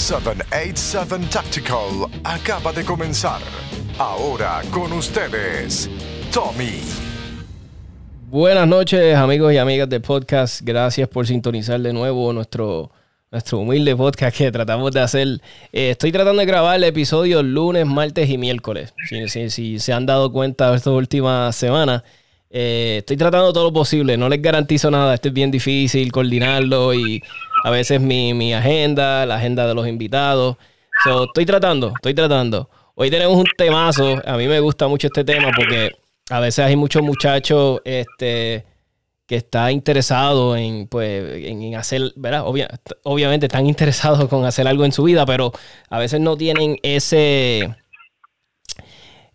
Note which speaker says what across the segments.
Speaker 1: 787 Tactical acaba de comenzar. Ahora con ustedes, Tommy.
Speaker 2: Buenas noches, amigos y amigas del podcast. Gracias por sintonizar de nuevo nuestro, nuestro humilde podcast que tratamos de hacer. Eh, estoy tratando de grabar el episodio lunes, martes y miércoles. Si, si se han dado cuenta estas últimas semanas, eh, estoy tratando todo lo posible. No les garantizo nada. Esto es bien difícil coordinarlo y a veces mi, agenda, la agenda de los invitados. estoy tratando, estoy tratando. Hoy tenemos un temazo. A mí me gusta mucho este tema porque a veces hay muchos muchachos este, que están interesados en, pues, en hacer, ¿verdad? obviamente están interesados con hacer algo en su vida, pero a veces no tienen ese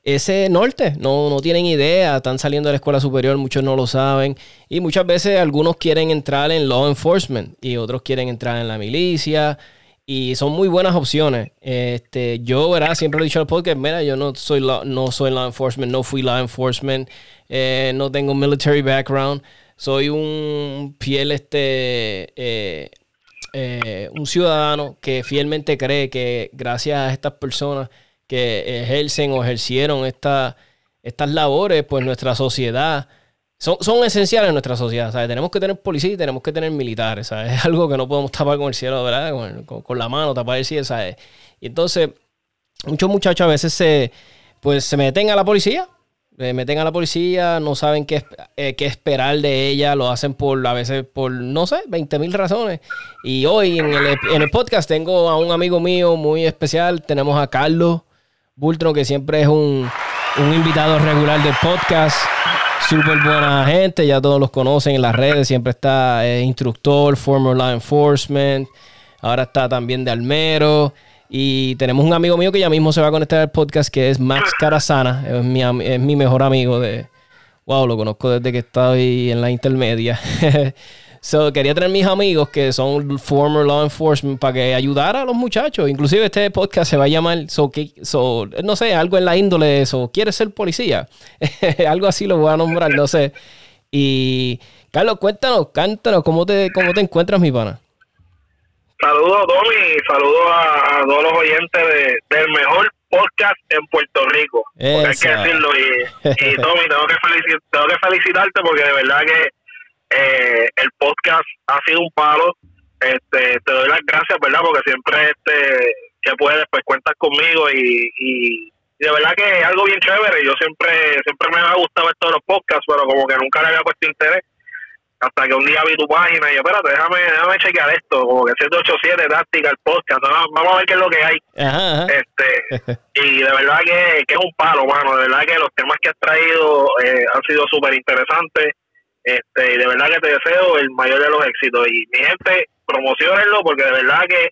Speaker 2: ese norte. No, no tienen idea, están saliendo de la escuela superior, muchos no lo saben. Y muchas veces algunos quieren entrar en law enforcement y otros quieren entrar en la milicia. Y son muy buenas opciones. Este, yo, ¿verdad? Siempre he dicho al podcast, mira, yo no soy, law, no soy law enforcement, no fui law enforcement, eh, no tengo military background. Soy un fiel, este, eh, eh, un ciudadano que fielmente cree que gracias a estas personas que ejercen o ejercieron estas labores, pues nuestra sociedad son, son esenciales en nuestra sociedad. ¿sabes? Tenemos que tener policía y tenemos que tener militares. ¿sabes? Es algo que no podemos tapar con el cielo, ¿verdad? Con, la mano, tapar el cielo. ¿sabes? Y entonces, muchos muchachos a veces se, pues, se meten a la policía. Se meten a la policía, no saben qué, eh, qué esperar de ella, lo hacen por a veces por, no sé, 20 mil razones. Y hoy en el, en el podcast tengo a un amigo mío muy especial, tenemos a Carlos. Bultron, que siempre es un, invitado regular del podcast. Súper buena gente, ya todos los conocen en las redes. Siempre está eh, instructor, former law enforcement. Ahora está también de Almero. Y tenemos un amigo mío que ya mismo se va a conectar al podcast, que es Max Carazana. Es mi, es mi mejor amigo de... Wow, lo conozco desde que estoy en la intermedia. So, quería tener mis amigos que son former law enforcement para que ayudara a los muchachos. Inclusive este podcast se va a llamar, so, so, no sé, algo en la índole de eso. ¿Quieres ser policía? algo así lo voy a nombrar, no sé. Y Carlos, cuéntanos, cántanos, ¿cómo te, cómo te encuentras, mi pana?
Speaker 3: Saludos, Tommy, saludos a, todos los oyentes del mejor podcast en Puerto Rico. Hay que decirlo. Y, y Tommy, tengo que, tengo que felicitarte porque de verdad que eh, el podcast ha sido un palo. Este, te doy las gracias, ¿verdad? Porque siempre este, que puedes, pues cuentas conmigo y, y, de verdad que es algo bien chévere. Yo siempre siempre me ha gustado ver todos los podcasts, pero como que nunca le había puesto interés. Hasta que un día vi tu página y yo, espérate, déjame, déjame chequear esto, como que 787 táctica el podcast, vamos a ver qué es lo que hay. Este, y de verdad que, que, es un palo, mano, de verdad que los temas que has traído eh, han sido súper interesantes este, y de verdad que te deseo el mayor de los éxitos. Y mi gente, promocionenlo porque de verdad que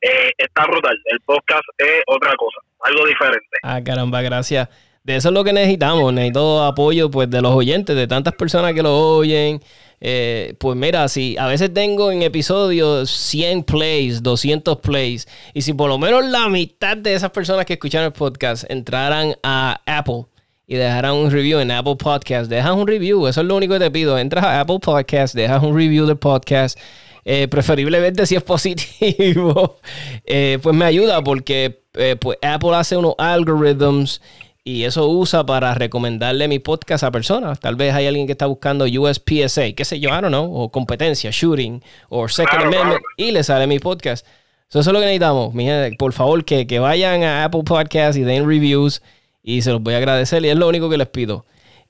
Speaker 3: eh, está brutal. El podcast es otra cosa, algo diferente.
Speaker 2: Ah, caramba, gracias. De eso es lo que necesitamos. Necesito apoyo pues de los oyentes, de tantas personas que lo oyen. Eh, pues mira, si a veces tengo en episodios 100 plays, 200 plays, y si por lo menos la mitad de esas personas que escuchan el podcast entraran a Apple y dejarán un review en Apple Podcast. Dejas un review, eso es lo único que te pido. Entras a Apple Podcast, dejas un review del podcast. Eh, preferiblemente si es positivo, eh, pues me ayuda porque eh, pues Apple hace unos algorithms y eso usa para recomendarle mi podcast a personas. Tal vez hay alguien que está buscando USPSA, qué sé yo, I don't know, o competencia, shooting, o Second Amendment, y le sale mi podcast. eso es lo que necesitamos. por favor, que, que vayan a Apple Podcast y den reviews y se los voy a agradecer y es lo único que les pido.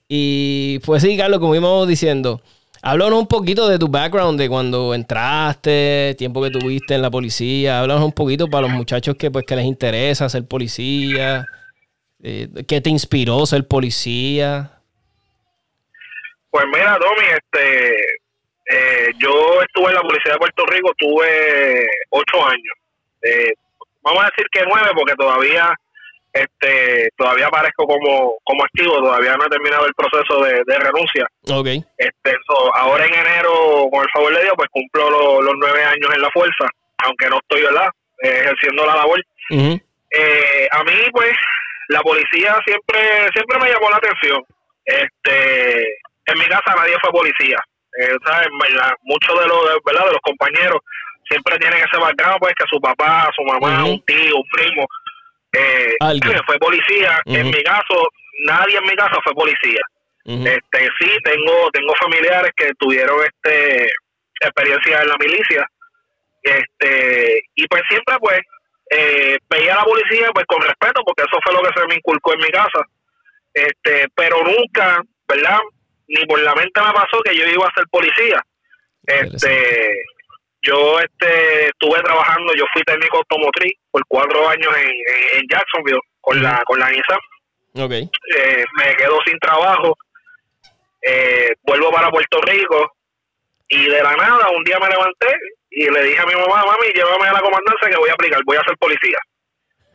Speaker 2: Y pues sí, Carlos, como íbamos diciendo, háblanos un poquito de tu background, de cuando entraste, tiempo que tuviste en la policía. Háblanos un poquito para los muchachos que, pues, que les interesa ser policía. Eh, ¿Qué te inspiró ser policía?
Speaker 3: Pues mira, Tommy, este, eh, yo estuve en la policía de Puerto Rico, tuve ocho años. Eh, vamos a decir que nueve, porque todavía este todavía aparezco como, como activo, todavía no he terminado el proceso de, renuncia.
Speaker 2: Okay.
Speaker 3: Este, ahora en enero, con el favor de Dios, pues cumplo los nueve años en la fuerza, aunque no estoy ¿verdad? Ejerciendo la labor. Eh, a mí, pues, la policía siempre siempre me llamó la atención. Este, en mi casa nadie fue policía. Eh, ¿sabes? Muchos de los, ¿verdad? de los compañeros siempre tienen ese background, pues que su papá, su mamá, un tío, un primo, eh, fue policía. En mi caso, nadie en mi casa fue policía. Este sí tengo tengo familiares que tuvieron este experiencia en la milicia. Este y pues siempre pues eh, veía a la policía pues con respeto porque eso fue lo que se me inculcó en mi casa. Este, pero nunca, ¿verdad? Ni por la mente me pasó que yo iba a ser policía. Este, yo este estuve trabajando, yo fui técnico automotriz por cuatro años en, en, Jacksonville con la con la Nissan.
Speaker 2: Okay.
Speaker 3: Eh, me quedo sin trabajo eh, vuelvo para Puerto Rico y de la nada un día me levanté y le dije a mi mamá, mami, llévame a la comandancia que voy a aplicar, voy a ser policía.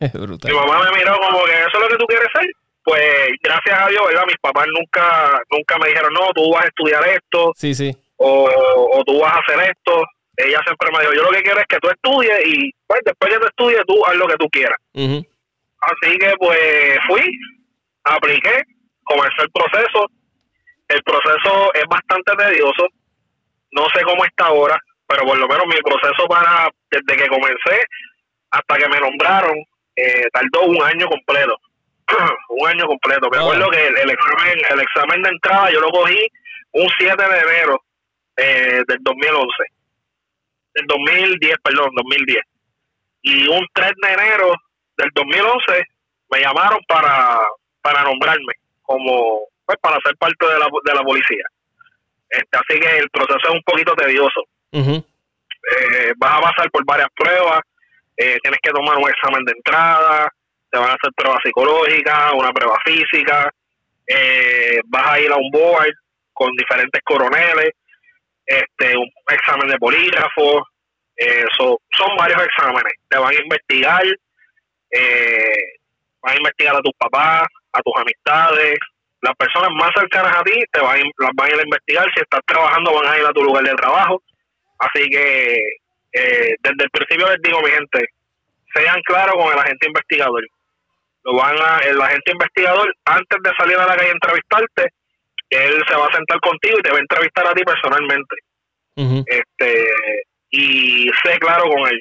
Speaker 3: Mi mamá me miró como que eso es lo que tú quieres ser. Pues gracias a Dios, ¿verdad? Mis papás nunca nunca me dijeron, no, tú vas a estudiar esto.
Speaker 2: Sí, sí.
Speaker 3: O, tú vas a hacer esto. Ella siempre me dijo, yo lo que quiero es que tú estudies y pues, después que tú estudies, tú haz lo que tú quieras. Así que pues fui, apliqué, comencé el proceso el proceso es bastante tedioso. No sé cómo está ahora, pero por lo menos mi proceso para, desde que comencé hasta que me nombraron, eh, tardó un año completo. un año completo. Me acuerdo que el, examen el examen de entrada yo lo cogí un 7 de enero eh, del 2011. Del 2010, perdón, 2010. Y un 3 de enero del 2011 me llamaron para, para nombrarme como pues para ser parte de la, de la policía. Este, así que el proceso es un poquito tedioso. Eh, vas a pasar por varias pruebas, eh, tienes que tomar un examen de entrada, te van a hacer pruebas psicológicas, una prueba física, eh, vas a ir a un board con diferentes coroneles, este, un examen de polígrafo, son varios exámenes, te van a investigar, van a investigar a tus papás, a tus amistades, las personas más cercanas a ti te van, las van a ir a investigar. Si estás trabajando, van a ir a tu lugar de trabajo. Así que eh, desde el principio les digo, mi gente, sean claros con el agente investigador. Lo van a, el agente investigador, antes de salir a la calle a entrevistarte, él se va a sentar contigo y te va a entrevistar a ti personalmente. este Y sé claro con él.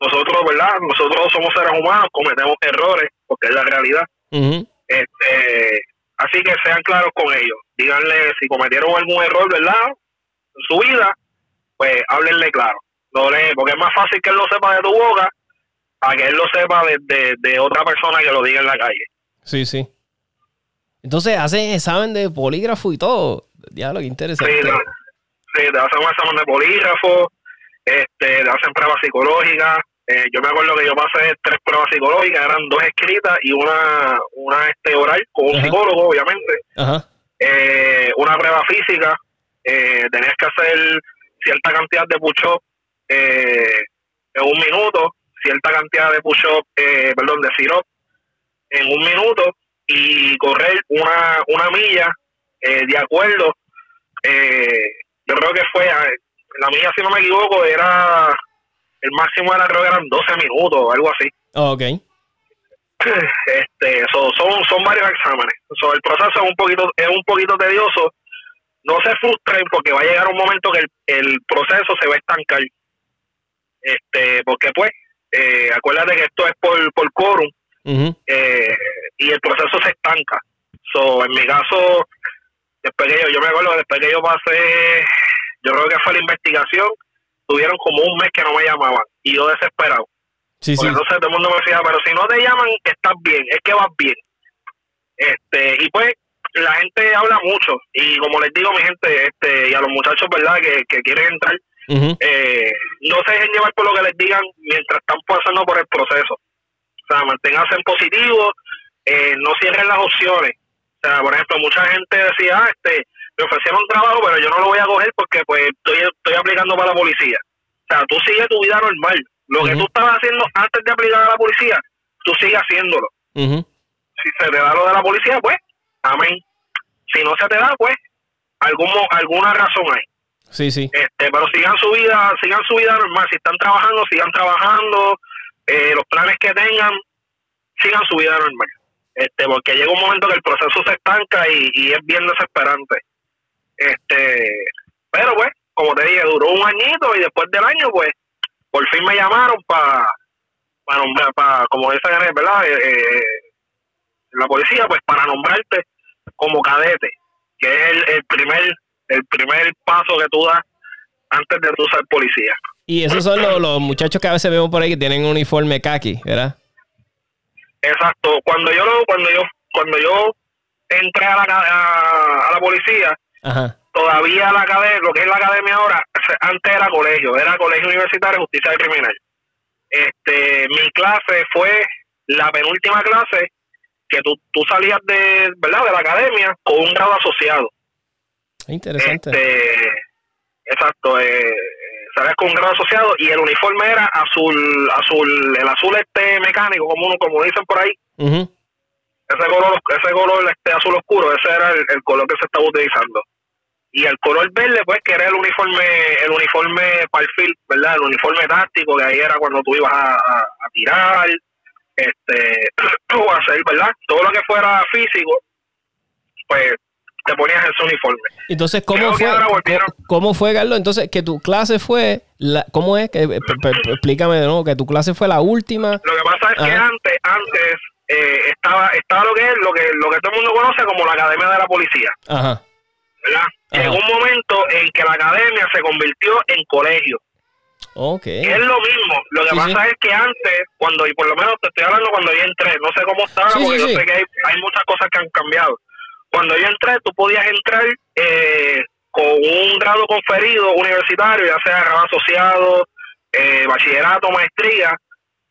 Speaker 3: Nosotros, ¿verdad? Nosotros somos seres humanos, cometemos errores, porque es la realidad. este Así que sean claros con ellos. Díganle si cometieron algún error, ¿verdad? En su vida, pues háblenle claro. No le, porque es más fácil que él lo sepa de tu boca a que él lo sepa de, de, otra persona que lo diga en la calle.
Speaker 2: Sí, sí. Entonces hacen examen de polígrafo y todo. Ya lo que interesa.
Speaker 3: Sí, sí, te hacen un examen de polígrafo, este, te hacen pruebas psicológicas, eh, yo me acuerdo que yo pasé tres pruebas psicológicas, eran dos escritas y una, una este oral con un psicólogo, obviamente. Eh, una prueba física, eh, tenías que hacer cierta cantidad de push-up en un minuto, cierta cantidad de push-up, perdón, de sirop en un minuto y correr una, una milla de acuerdo. yo creo que fue, la milla, si no me equivoco, era el máximo de la creo que eran 12 minutos o algo así.
Speaker 2: Oh, ok.
Speaker 3: Este, son, son varios exámenes. el proceso es un poquito es un poquito tedioso. No se frustren porque va a llegar un momento que el, proceso se va a estancar. Este, porque pues, eh, acuérdate que esto es por, por quórum eh, y el proceso se estanca. So, en mi caso, después que yo, yo me acuerdo después que yo pasé, yo creo que fue la investigación, tuvieron como un mes que no me llamaban y yo desesperado. Sí, Porque entonces todo el mundo me decía, pero si no te llaman, estás bien, es que vas bien. este Y pues la gente habla mucho y como les digo mi gente este y a los muchachos verdad que, quieren entrar eh, no se dejen llevar por lo que les digan mientras están pasando por el proceso o sea manténganse en positivo eh, no cierren las opciones o sea por ejemplo mucha gente decía ah, este me ofrecieron un trabajo, pero yo no lo voy a coger porque pues estoy, estoy aplicando para la policía. O sea, tú sigues tu vida normal. Lo que tú estabas haciendo antes de aplicar a la policía, tú sigues haciéndolo. Si se te da lo de la policía, pues, amén. Si no se te da, pues, algún, alguna razón hay.
Speaker 2: Sí, sí.
Speaker 3: Este, pero sigan su vida, sigan su vida normal. Si están trabajando, sigan trabajando. Eh, los planes que tengan, sigan su vida normal. Este, porque llega un momento que el proceso se estanca y, y es bien desesperante. Este, pero pues, como te dije, duró un añito y después del año, pues, por fin me llamaron para para nombrar, para, como dice ¿verdad? Eh, eh, la policía, pues para nombrarte como cadete, que es el, el primer el primer paso que tú das antes de tú ser policía.
Speaker 2: Y esos son los, los, muchachos que a veces vemos por ahí que tienen un uniforme kaki, ¿verdad?
Speaker 3: Exacto. Cuando yo cuando yo cuando yo entré a la, a, la policía, todavía la academia, lo que es la academia ahora, antes era colegio, era colegio universitario de justicia criminal. Este, mi clase fue la penúltima clase que tú, tú salías de, ¿verdad? de la academia con un grado asociado.
Speaker 2: Interesante.
Speaker 3: Este, exacto, eh, salías con un grado asociado y el uniforme era azul, azul, el azul este mecánico, como como dicen por ahí. Ese color, ese color este azul oscuro, ese era el, color que se estaba utilizando. Y el color verde, pues, que era el uniforme, el uniforme perfil, ¿verdad? El uniforme táctico, que ahí era cuando tú ibas a, a tirar, este, o hacer, ¿verdad? Todo lo que fuera físico, pues te ponías ese uniforme.
Speaker 2: Entonces, ¿cómo fue, ¿cómo, fue, Carlos? Entonces, que tu clase fue, la, ¿cómo es? Que, eh, explícame de nuevo, que tu clase fue la última.
Speaker 3: Lo que pasa es que antes, antes eh, estaba, estaba lo que es, lo que, lo que todo el mundo conoce como la Academia de la Policía. Ajá. ¿Verdad? En un momento en que la academia se convirtió en colegio.
Speaker 2: Okay.
Speaker 3: Es lo mismo. Lo que pasa es que antes, cuando, y por lo menos te estoy hablando cuando yo entré, no sé cómo estaba, porque yo sé que hay muchas cosas que han cambiado cuando yo entré, tú podías entrar eh, con un grado conferido universitario, ya sea grado asociado, eh, bachillerato, maestría,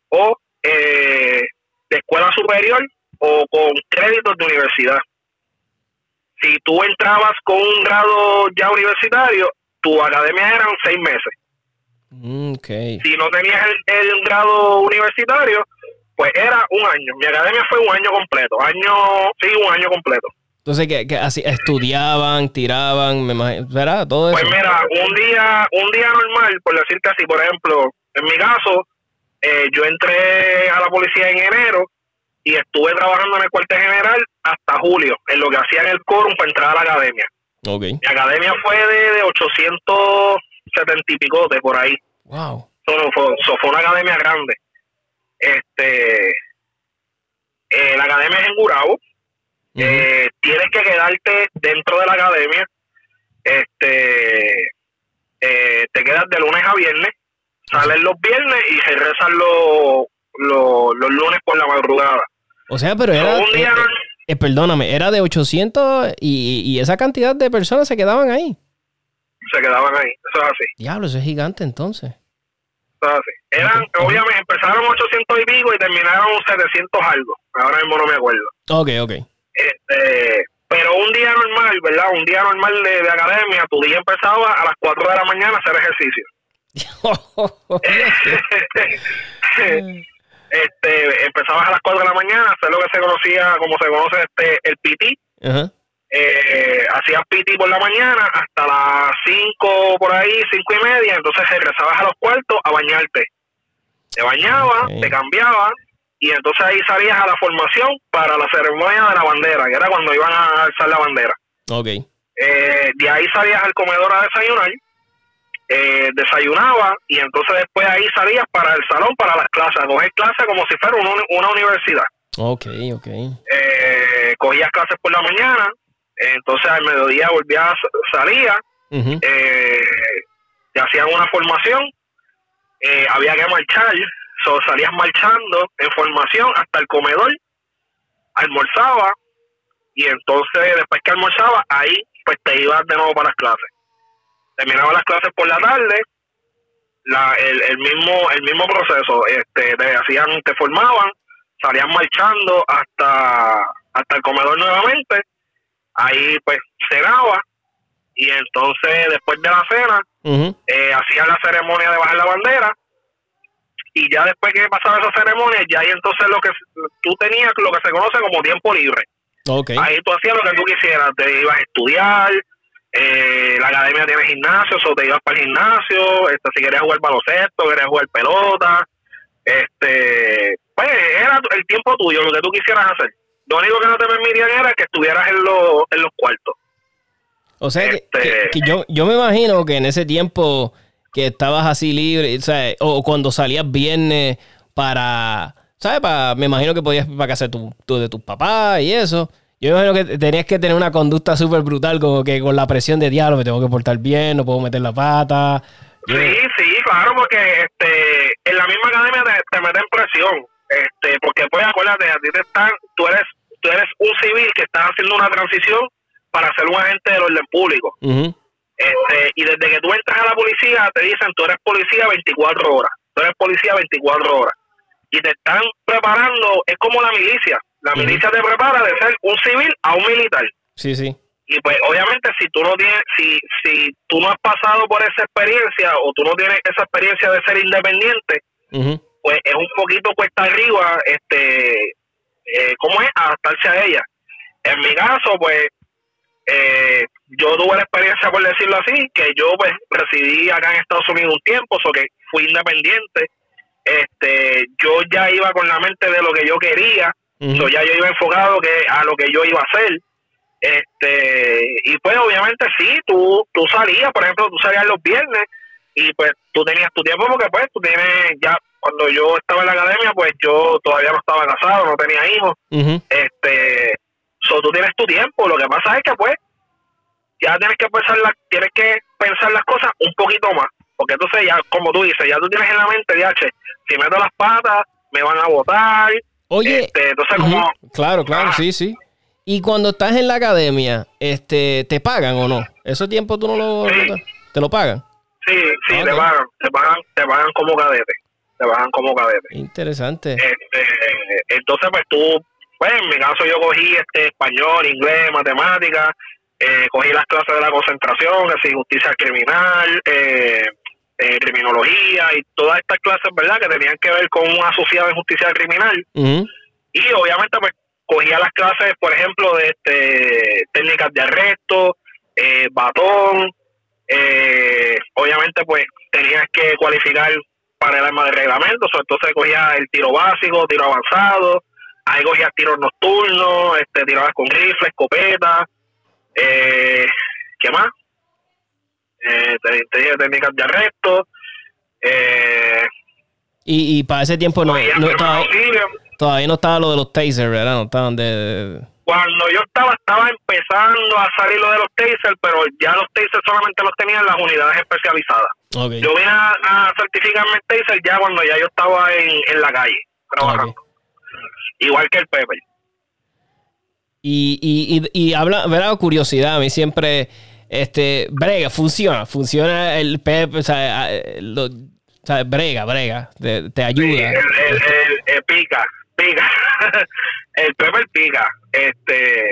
Speaker 3: o eh, de escuela superior, o con créditos de universidad. Si tú entrabas con un grado ya universitario, tu academia eran seis meses.
Speaker 2: Mm,
Speaker 3: si no tenías el, grado universitario, pues era un año. Mi academia fue un año completo. Año, sí, un año completo.
Speaker 2: Entonces, que, así estudiaban, tiraban, me imagino, ¿verdad? Todo
Speaker 3: pues
Speaker 2: eso.
Speaker 3: Pues mira, un día, un día normal, por decirte así, por ejemplo, en mi caso, eh, yo entré a la policía en enero y estuve trabajando en el cuartel general hasta julio, en lo que hacían el quórum para entrar a la academia.
Speaker 2: Okay.
Speaker 3: Mi academia fue de, de 870 y pico de por ahí.
Speaker 2: Wow.
Speaker 3: Eso fue, fue una academia grande. Este, eh, la academia es en Gurabo eh, tienes que quedarte dentro de la academia. Este, eh, te quedas de lunes a viernes, sales los viernes y regresas los, los, lunes por la madrugada.
Speaker 2: O sea, pero era. Eh, perdóname, era de 800 y, y esa cantidad de personas se quedaban ahí.
Speaker 3: Se quedaban ahí, eso es así.
Speaker 2: Diablo, eso es gigante entonces.
Speaker 3: Eso es así. Eran, obviamente, empezaron 800 y pico y terminaron 700 algo. Ahora mismo no me acuerdo.
Speaker 2: Ok, ok.
Speaker 3: Este, pero un día normal, ¿verdad? Un día normal de, academia, tu día empezaba a las 4 de la mañana a hacer ejercicio. este, empezabas a las 4 de la mañana a hacer lo que se conocía, como se conoce este el PT. Eh, hacías PT por la mañana hasta las 5 por ahí, 5 y media, entonces regresabas a los cuartos a bañarte. Te bañabas, te cambiabas, y entonces ahí salías a la formación para la ceremonia de la bandera, que era cuando iban a alzar la bandera.
Speaker 2: Ok.
Speaker 3: Eh, de ahí salías al comedor a desayunar, eh, desayunaba y entonces después ahí salías para el salón para las clases, a coger clases como si fuera una, universidad.
Speaker 2: Ok, ok.
Speaker 3: Eh, cogías clases por la mañana, entonces al mediodía volvías, salía, eh, te hacían una formación, había que marchar, So, salías marchando en formación hasta el comedor, almorzaba y entonces después que almorzaba, ahí pues te ibas de nuevo para las clases. Terminaba las clases por la tarde, la, el, el mismo el mismo proceso, este, te hacían, te formaban, salían marchando hasta hasta el comedor nuevamente, ahí pues cenaba y entonces después de la cena eh, hacían la ceremonia de bajar la bandera y ya después que pasaba esa ceremonia, ya ahí entonces lo que tú tenías lo que se conoce como tiempo libre. Ahí tú hacías lo que tú quisieras, te ibas a estudiar, eh, la academia tiene gimnasio, o te ibas para el gimnasio, este, si querías jugar baloncesto, querías jugar pelota, este, pues era el tiempo tuyo, lo que tú quisieras hacer. Lo único que no te permitían era que estuvieras en, los en los cuartos.
Speaker 2: O sea, que, este, yo, yo me imagino que en ese tiempo que estabas así libre, o, sea, o cuando salías viernes para, ¿sabes? Para, me imagino que podías para casa de, tu, de tus papás y eso. Yo me imagino que tenías que tener una conducta súper brutal, como que con la presión de diablo me tengo que portar bien, no puedo meter la pata.
Speaker 3: Sí, sí, claro, porque este, en la misma academia te, meten presión, este, porque pues acuérdate, a ti te están, tú eres, tú eres un civil que está haciendo una transición para ser un agente del orden público. Este, y desde que tú entras a la policía te dicen tú eres policía 24 horas, tú eres policía 24 horas. Y te están preparando, es como la milicia, la milicia te prepara de ser un civil a un militar.
Speaker 2: Sí, sí.
Speaker 3: Y pues obviamente si tú no tienes si si tú no has pasado por esa experiencia o tú no tienes esa experiencia de ser independiente pues es un poquito cuesta arriba este eh, cómo es adaptarse a ella. En mi caso pues eh, yo tuve la experiencia por decirlo así que yo pues residí acá en Estados Unidos un tiempo o que fui independiente. Este yo ya iba con la mente de lo que yo quería uh ya yo iba enfocado que a lo que yo iba a hacer. Este y pues obviamente sí tú tú salías por ejemplo tú salías los viernes y pues tú tenías tu tiempo porque pues tú tienes ya cuando yo estaba en la academia pues yo todavía no estaba casado no tenía hijos. Este so, tú tienes tu tiempo lo que pasa es que pues ya tienes que pensar la, tienes que pensar las cosas un poquito más porque entonces ya como tú dices ya tú tienes en la mente de H si meto las patas me van a votar
Speaker 2: oye
Speaker 3: este, entonces como
Speaker 2: claro claro ah. sí sí y cuando estás en la academia, este, ¿te pagan o no? ¿Ese tiempo tú no lo, te, lo pagan?
Speaker 3: Sí, sí, te pagan, te pagan, te pagan como cadete, te pagan como cadete.
Speaker 2: Interesante.
Speaker 3: Este, entonces, pues tú, pues en mi caso yo cogí este español, inglés, matemáticas, eh, cogí las clases de la concentración, así justicia criminal, eh, eh, criminología y todas estas clases, ¿verdad? Que tenían que ver con un asociado en justicia criminal. Y obviamente, pues cogía las clases, por ejemplo, de este, técnicas de arresto, eh, batón, eh, obviamente pues tenías que cualificar para el arma de reglamento, entonces cogía el tiro básico, tiro avanzado, ahí cogía tiros nocturnos, este, tirabas con rifle, escopeta, eh, ¿qué más? Eh, tenía técnicas de arresto, eh,
Speaker 2: y, y para ese tiempo no, no, Todavía no estaba lo de los tasers, ¿verdad? No estaban de...
Speaker 3: Cuando yo estaba, estaba empezando a salir lo de los tasers, pero ya los tasers solamente los tenían las unidades especializadas. Yo vine a, certificarme el taser ya cuando ya yo estaba en, la calle, trabajando. Igual que el Pepper.
Speaker 2: Y, y, y, y habla, ¿verdad? Curiosidad, a mí siempre, este, brega, funciona, funciona el Pep, o sea, lo, o sea brega, brega, te, ayuda.
Speaker 3: el, pica pica. el Pepper pica. Este,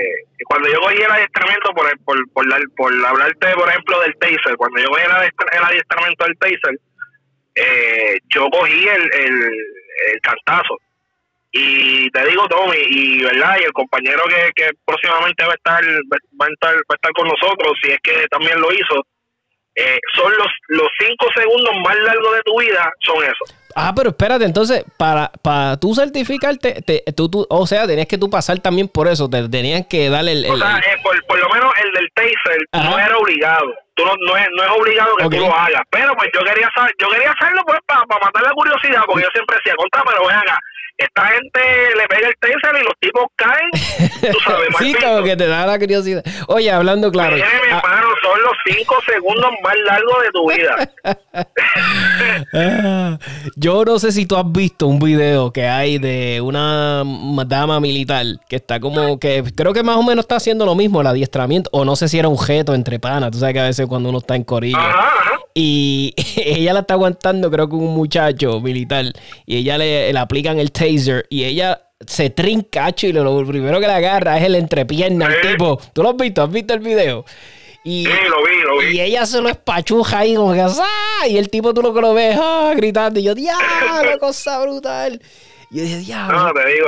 Speaker 3: cuando yo cogí el adiestramiento, por, por, por, por hablarte, por ejemplo, del taser, cuando yo cogí el, adiestramiento del taser, eh, yo cogí el, el, cantazo. Y te digo, Tommy, y verdad, y el compañero que, que próximamente va a estar va a estar, va a estar con nosotros, si es que también lo hizo, eh, son los, los cinco segundos más largos de tu vida, son esos.
Speaker 2: Ah, pero espérate, entonces, para, para tú certificarte, te, tú, tú, o sea, tenías que tú pasar también por eso, te tenían que darle el...
Speaker 3: o sea, eh, por, por, lo menos el del taser no era obligado, tú no, no, es, no es obligado que tú lo hagas, pero pues yo quería yo quería hacerlo pues para, para matar la curiosidad, porque yo siempre decía, contra, pero ven acá, esta gente le pega el taser y los tipos caen, tú sabes,
Speaker 2: Sí, como que te da la curiosidad. Oye, hablando claro.
Speaker 3: mi ah. son los cinco segundos más largos de tu vida.
Speaker 2: Ah, yo no sé si tú has visto un video que hay de una dama militar que está como que creo que más o menos está haciendo lo mismo, el adiestramiento, o no sé si era un jeto entre panas. Tú sabes que a veces cuando uno está en corillo. Y ella la está aguantando, creo que un muchacho militar, y ella le, le aplican el taser y ella se trincacho y lo, primero que le agarra es el entrepierna al tipo. ¿Tú lo has visto? ¿Has visto el video?
Speaker 3: Y, sí, lo vi, lo vi.
Speaker 2: Y ella se lo espachuja ahí como que ¡ah! Y el tipo tú lo que lo ves ¡ah! gritando. Y yo, ¡diablo! cosa brutal. Y yo dije, ¡diablo!
Speaker 3: No, te digo.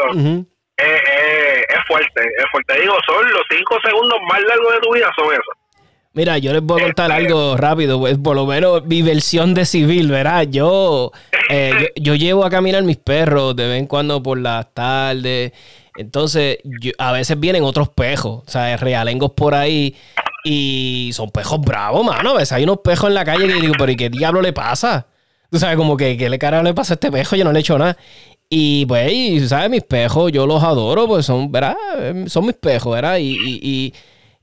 Speaker 3: es fuerte, es fuerte. Te digo, son los cinco segundos más largos de tu vida, son esos.
Speaker 2: Mira, yo les voy a contar este, algo rápido, pues, por lo menos mi versión de civil, ¿verdad? Yo, eh, yo, llevo a caminar mis perros de vez en cuando por las tardes. Entonces, a veces vienen otros pejos, o sea, realengos por ahí. Y son pejos bravos, mano. ¿Ves? Hay unos pejos en la calle que digo, pero ¿y qué diablo le pasa? Tú sabes, como que, ¿qué le cara le pasa a este pejo? Yo no le he hecho nada. Y pues, ¿sabes? Mis pejos, yo los adoro, pues son, ¿verdad? Son mis pejos, ¿verdad? Y, y,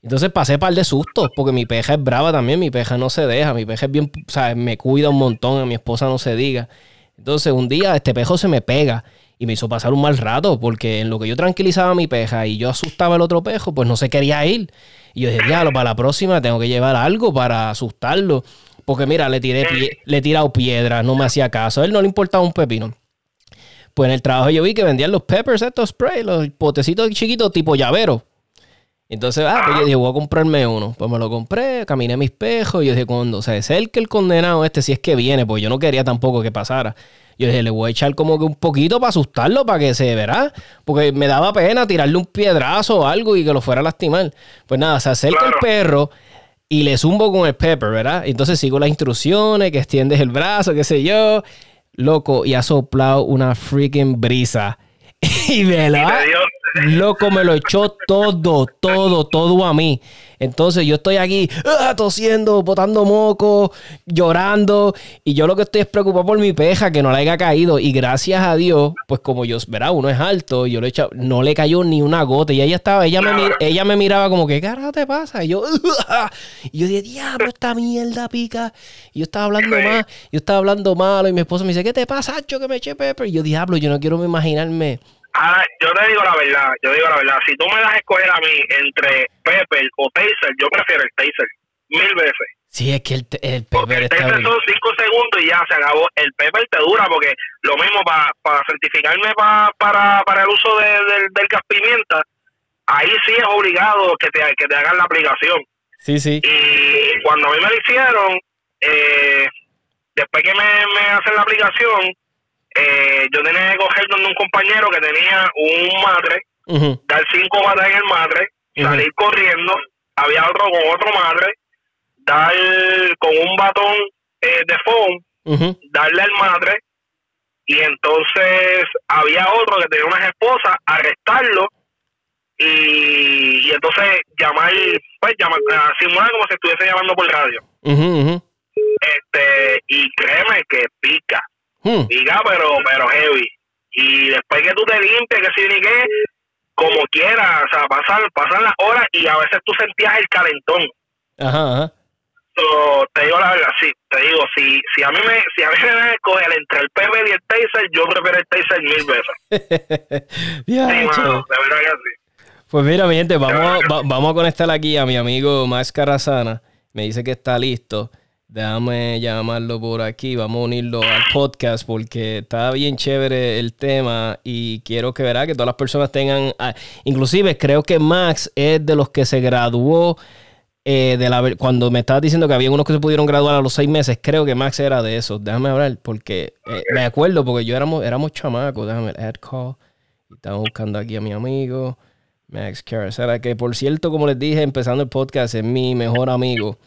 Speaker 2: entonces pasé par de sustos, porque mi peja es brava también, mi peja no se deja, mi peja es bien, ¿sabes? Me cuida un montón, a mi esposa no se diga. Entonces un día este pejo se me pega y me hizo pasar un mal rato, porque en lo que yo tranquilizaba a mi peja y yo asustaba al otro pejo, pues no se quería ir. Y yo dije, diablo, para la próxima tengo que llevar algo para asustarlo. Porque mira, le tiré le he tirado piedras, no me hacía caso. A él no le importaba un pepino. Pues en el trabajo yo vi que vendían los peppers, estos spray, los potecitos chiquitos tipo llavero. Entonces, ah, pues yo dije, voy a comprarme uno. Pues me lo compré, caminé mis pejos y yo dije, cuando se acerque el condenado este, si es que viene, pues yo no quería tampoco que pasara. Yo dije, le voy a echar como que un poquito para asustarlo, para que se verá. Porque me daba pena tirarle un piedrazo o algo y que lo fuera a lastimar. Pues nada, se acerca el perro y le zumbo con el pepper, ¿verdad? Entonces sigo las instrucciones, que extiendes el brazo, qué sé yo. Loco, y ha soplado una freaking brisa. y me la... Loco, me lo echó todo, todo, todo a mí. Entonces yo estoy aquí ah, tosiendo, botando moco, llorando. Y yo lo que estoy es preocupado por mi peja, que no le haya caído. Y gracias a Dios, pues como yo, verá, uno es alto, y yo le he no le cayó ni una gota. Y ella estaba, ella me, ella me miraba como, ¿qué carajo te pasa? Y yo, y yo dije, diablo, esta mierda pica. Y yo estaba hablando más, yo estaba hablando malo. Y mi esposo me dice, ¿qué te pasa, Hacho, que me eché pepper? Y yo, diablo, yo no quiero imaginarme
Speaker 3: Ahora, yo te digo la verdad, yo digo la verdad, si tú me das a escoger a mí entre Pepper o Taser, yo prefiero el Taser, mil veces.
Speaker 2: Sí, es que el, el
Speaker 3: Pepper el Taser son cinco segundos y ya se acabó. El Pepper te dura porque lo mismo para certificarme para, para el uso del, del gas pimienta, ahí sí es obligado que te, que te hagan la aplicación.
Speaker 2: Sí, sí.
Speaker 3: Y cuando a mí me lo hicieron, eh, después que me, me hacen la aplicación, eh, yo tenía que coger donde un compañero que tenía un madre, dar cinco balas en el madre, salir corriendo, había otro con otro madre, dar con un batón eh, de foam, darle al madre, y entonces había otro que tenía unas esposas, arrestarlo, y, entonces llamar, pues llamar, simular como si estuviese llamando por radio. Este, y créeme que pica Hmm. Diga, pero, pero heavy. Y después que tú te limpies, que si ni qué, como quieras, o sea, pasan, pasan las horas y a veces tú sentías el calentón.
Speaker 2: Ajá, ajá.
Speaker 3: te digo la verdad, sí, te digo, si, si a mí me, si a mí me a escoger entre el PB y el Taser, yo prefiero el Taser mil veces.
Speaker 2: sí, mano, de verdad que sí. Pues mira, mi gente, vamos, vamos a conectar aquí a mi amigo Max Carrazana. Me dice que está listo. Déjame llamarlo por aquí, vamos a unirlo al podcast porque está bien chévere el tema y quiero que verá que todas las personas tengan, ah, inclusive creo que Max es de los que se graduó eh, de la cuando me estabas diciendo que había unos que se pudieron graduar a los seis meses, creo que Max era de esos. Déjame hablar porque eh, me acuerdo porque yo éramos, éramos chamacos, déjame add call. Estamos buscando aquí a mi amigo Max Caracera, que por cierto, como les dije, empezando el podcast, es mi mejor amigo.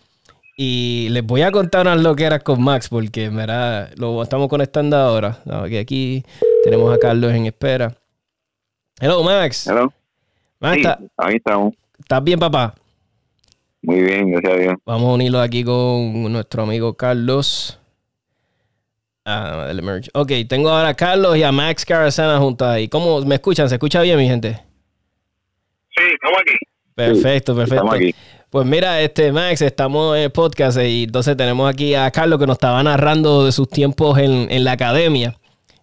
Speaker 2: Y les voy a contar unas loqueras con Max, porque verdad lo estamos conectando ahora. aquí tenemos a Carlos en espera. Hello, Max.
Speaker 4: Hello. Max, ahí estamos.
Speaker 2: ¿Estás bien, papá?
Speaker 4: Muy bien, gracias a Dios.
Speaker 2: Vamos a unirlo aquí con nuestro amigo Carlos. Ah, ok, tengo ahora a Carlos y a Max Carasana juntos ahí. ¿Cómo me escuchan? ¿Se escucha bien, mi gente?
Speaker 3: Sí, estamos aquí.
Speaker 2: Perfecto, perfecto. Estamos aquí. Pues mira, este Max, estamos en el podcast y entonces tenemos aquí a Carlos que nos estaba narrando de sus tiempos en, la academia.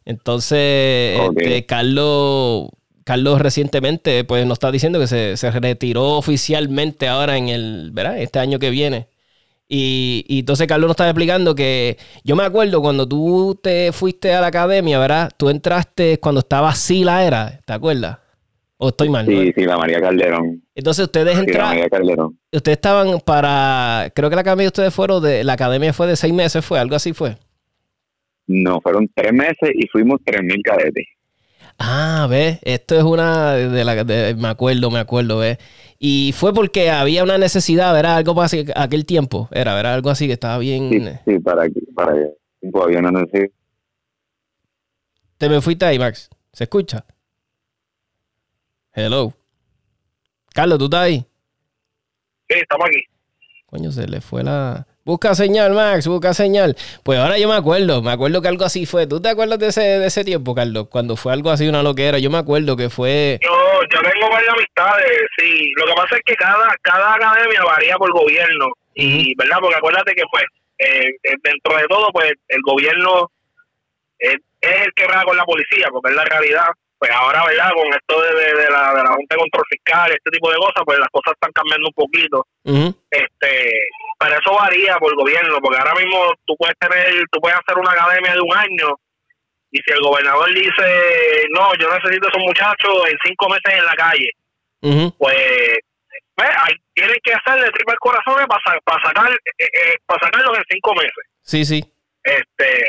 Speaker 2: Entonces, este, Carlos, Carlos recientemente pues nos está diciendo que se, retiró oficialmente ahora en el, ¿verdad? Este año que viene. Y, y, entonces Carlos nos estaba explicando que yo me acuerdo cuando tú te fuiste a la academia, ¿verdad? Tú entraste cuando estaba Sila era, ¿te acuerdas? ¿O estoy mal?
Speaker 4: Sí, sí, la María Calderón.
Speaker 2: Entonces ustedes entraron. Ustedes estaban para. Creo que la academia de ustedes fueron de. La academia fue de seis meses, ¿fue? ¿Algo así fue?
Speaker 4: No, fueron tres meses y fuimos tres mil cadetes.
Speaker 2: Ah, ¿ves? Esto es una de la me acuerdo, me acuerdo, ¿ves? Y fue porque había una necesidad, ¿verdad? Algo para aquel tiempo, era, ¿verdad? Algo así que estaba bien.
Speaker 4: Sí, sí para, para tiempo había una necesidad.
Speaker 2: Te me fuiste ahí, Max. ¿Se escucha? Hello. Carlos, ¿tú estás ahí?
Speaker 3: Sí, estamos aquí.
Speaker 2: Coño, se le fue la. Busca señal, Max, busca señal. Pues ahora yo me acuerdo, me acuerdo que algo así fue. ¿Tú te acuerdas de ese, de ese tiempo, Carlos? Cuando fue algo así, una loquera. Yo me acuerdo que fue.
Speaker 3: Yo, yo tengo varias amistades, sí. Lo que pasa es que cada, cada academia varía por gobierno. Y, ¿verdad? Porque acuérdate que, pues, eh, eh, dentro de todo, pues, el gobierno es, es el que va con la policía, porque es la realidad pues ahora, ¿verdad? Con esto de, de, la, de la Junta de Control Fiscal, este tipo de cosas, pues las cosas están cambiando un poquito. este Pero eso varía por el gobierno, porque ahora mismo tú puedes tener, tú puedes hacer una academia de un año y si el gobernador dice, no, yo necesito a esos muchachos en cinco meses en la calle, pues, pues hay, tienen que hacerle triple corazones para, para sacar eh, eh, para sacarlos en cinco meses.
Speaker 2: Sí, sí.
Speaker 3: Este,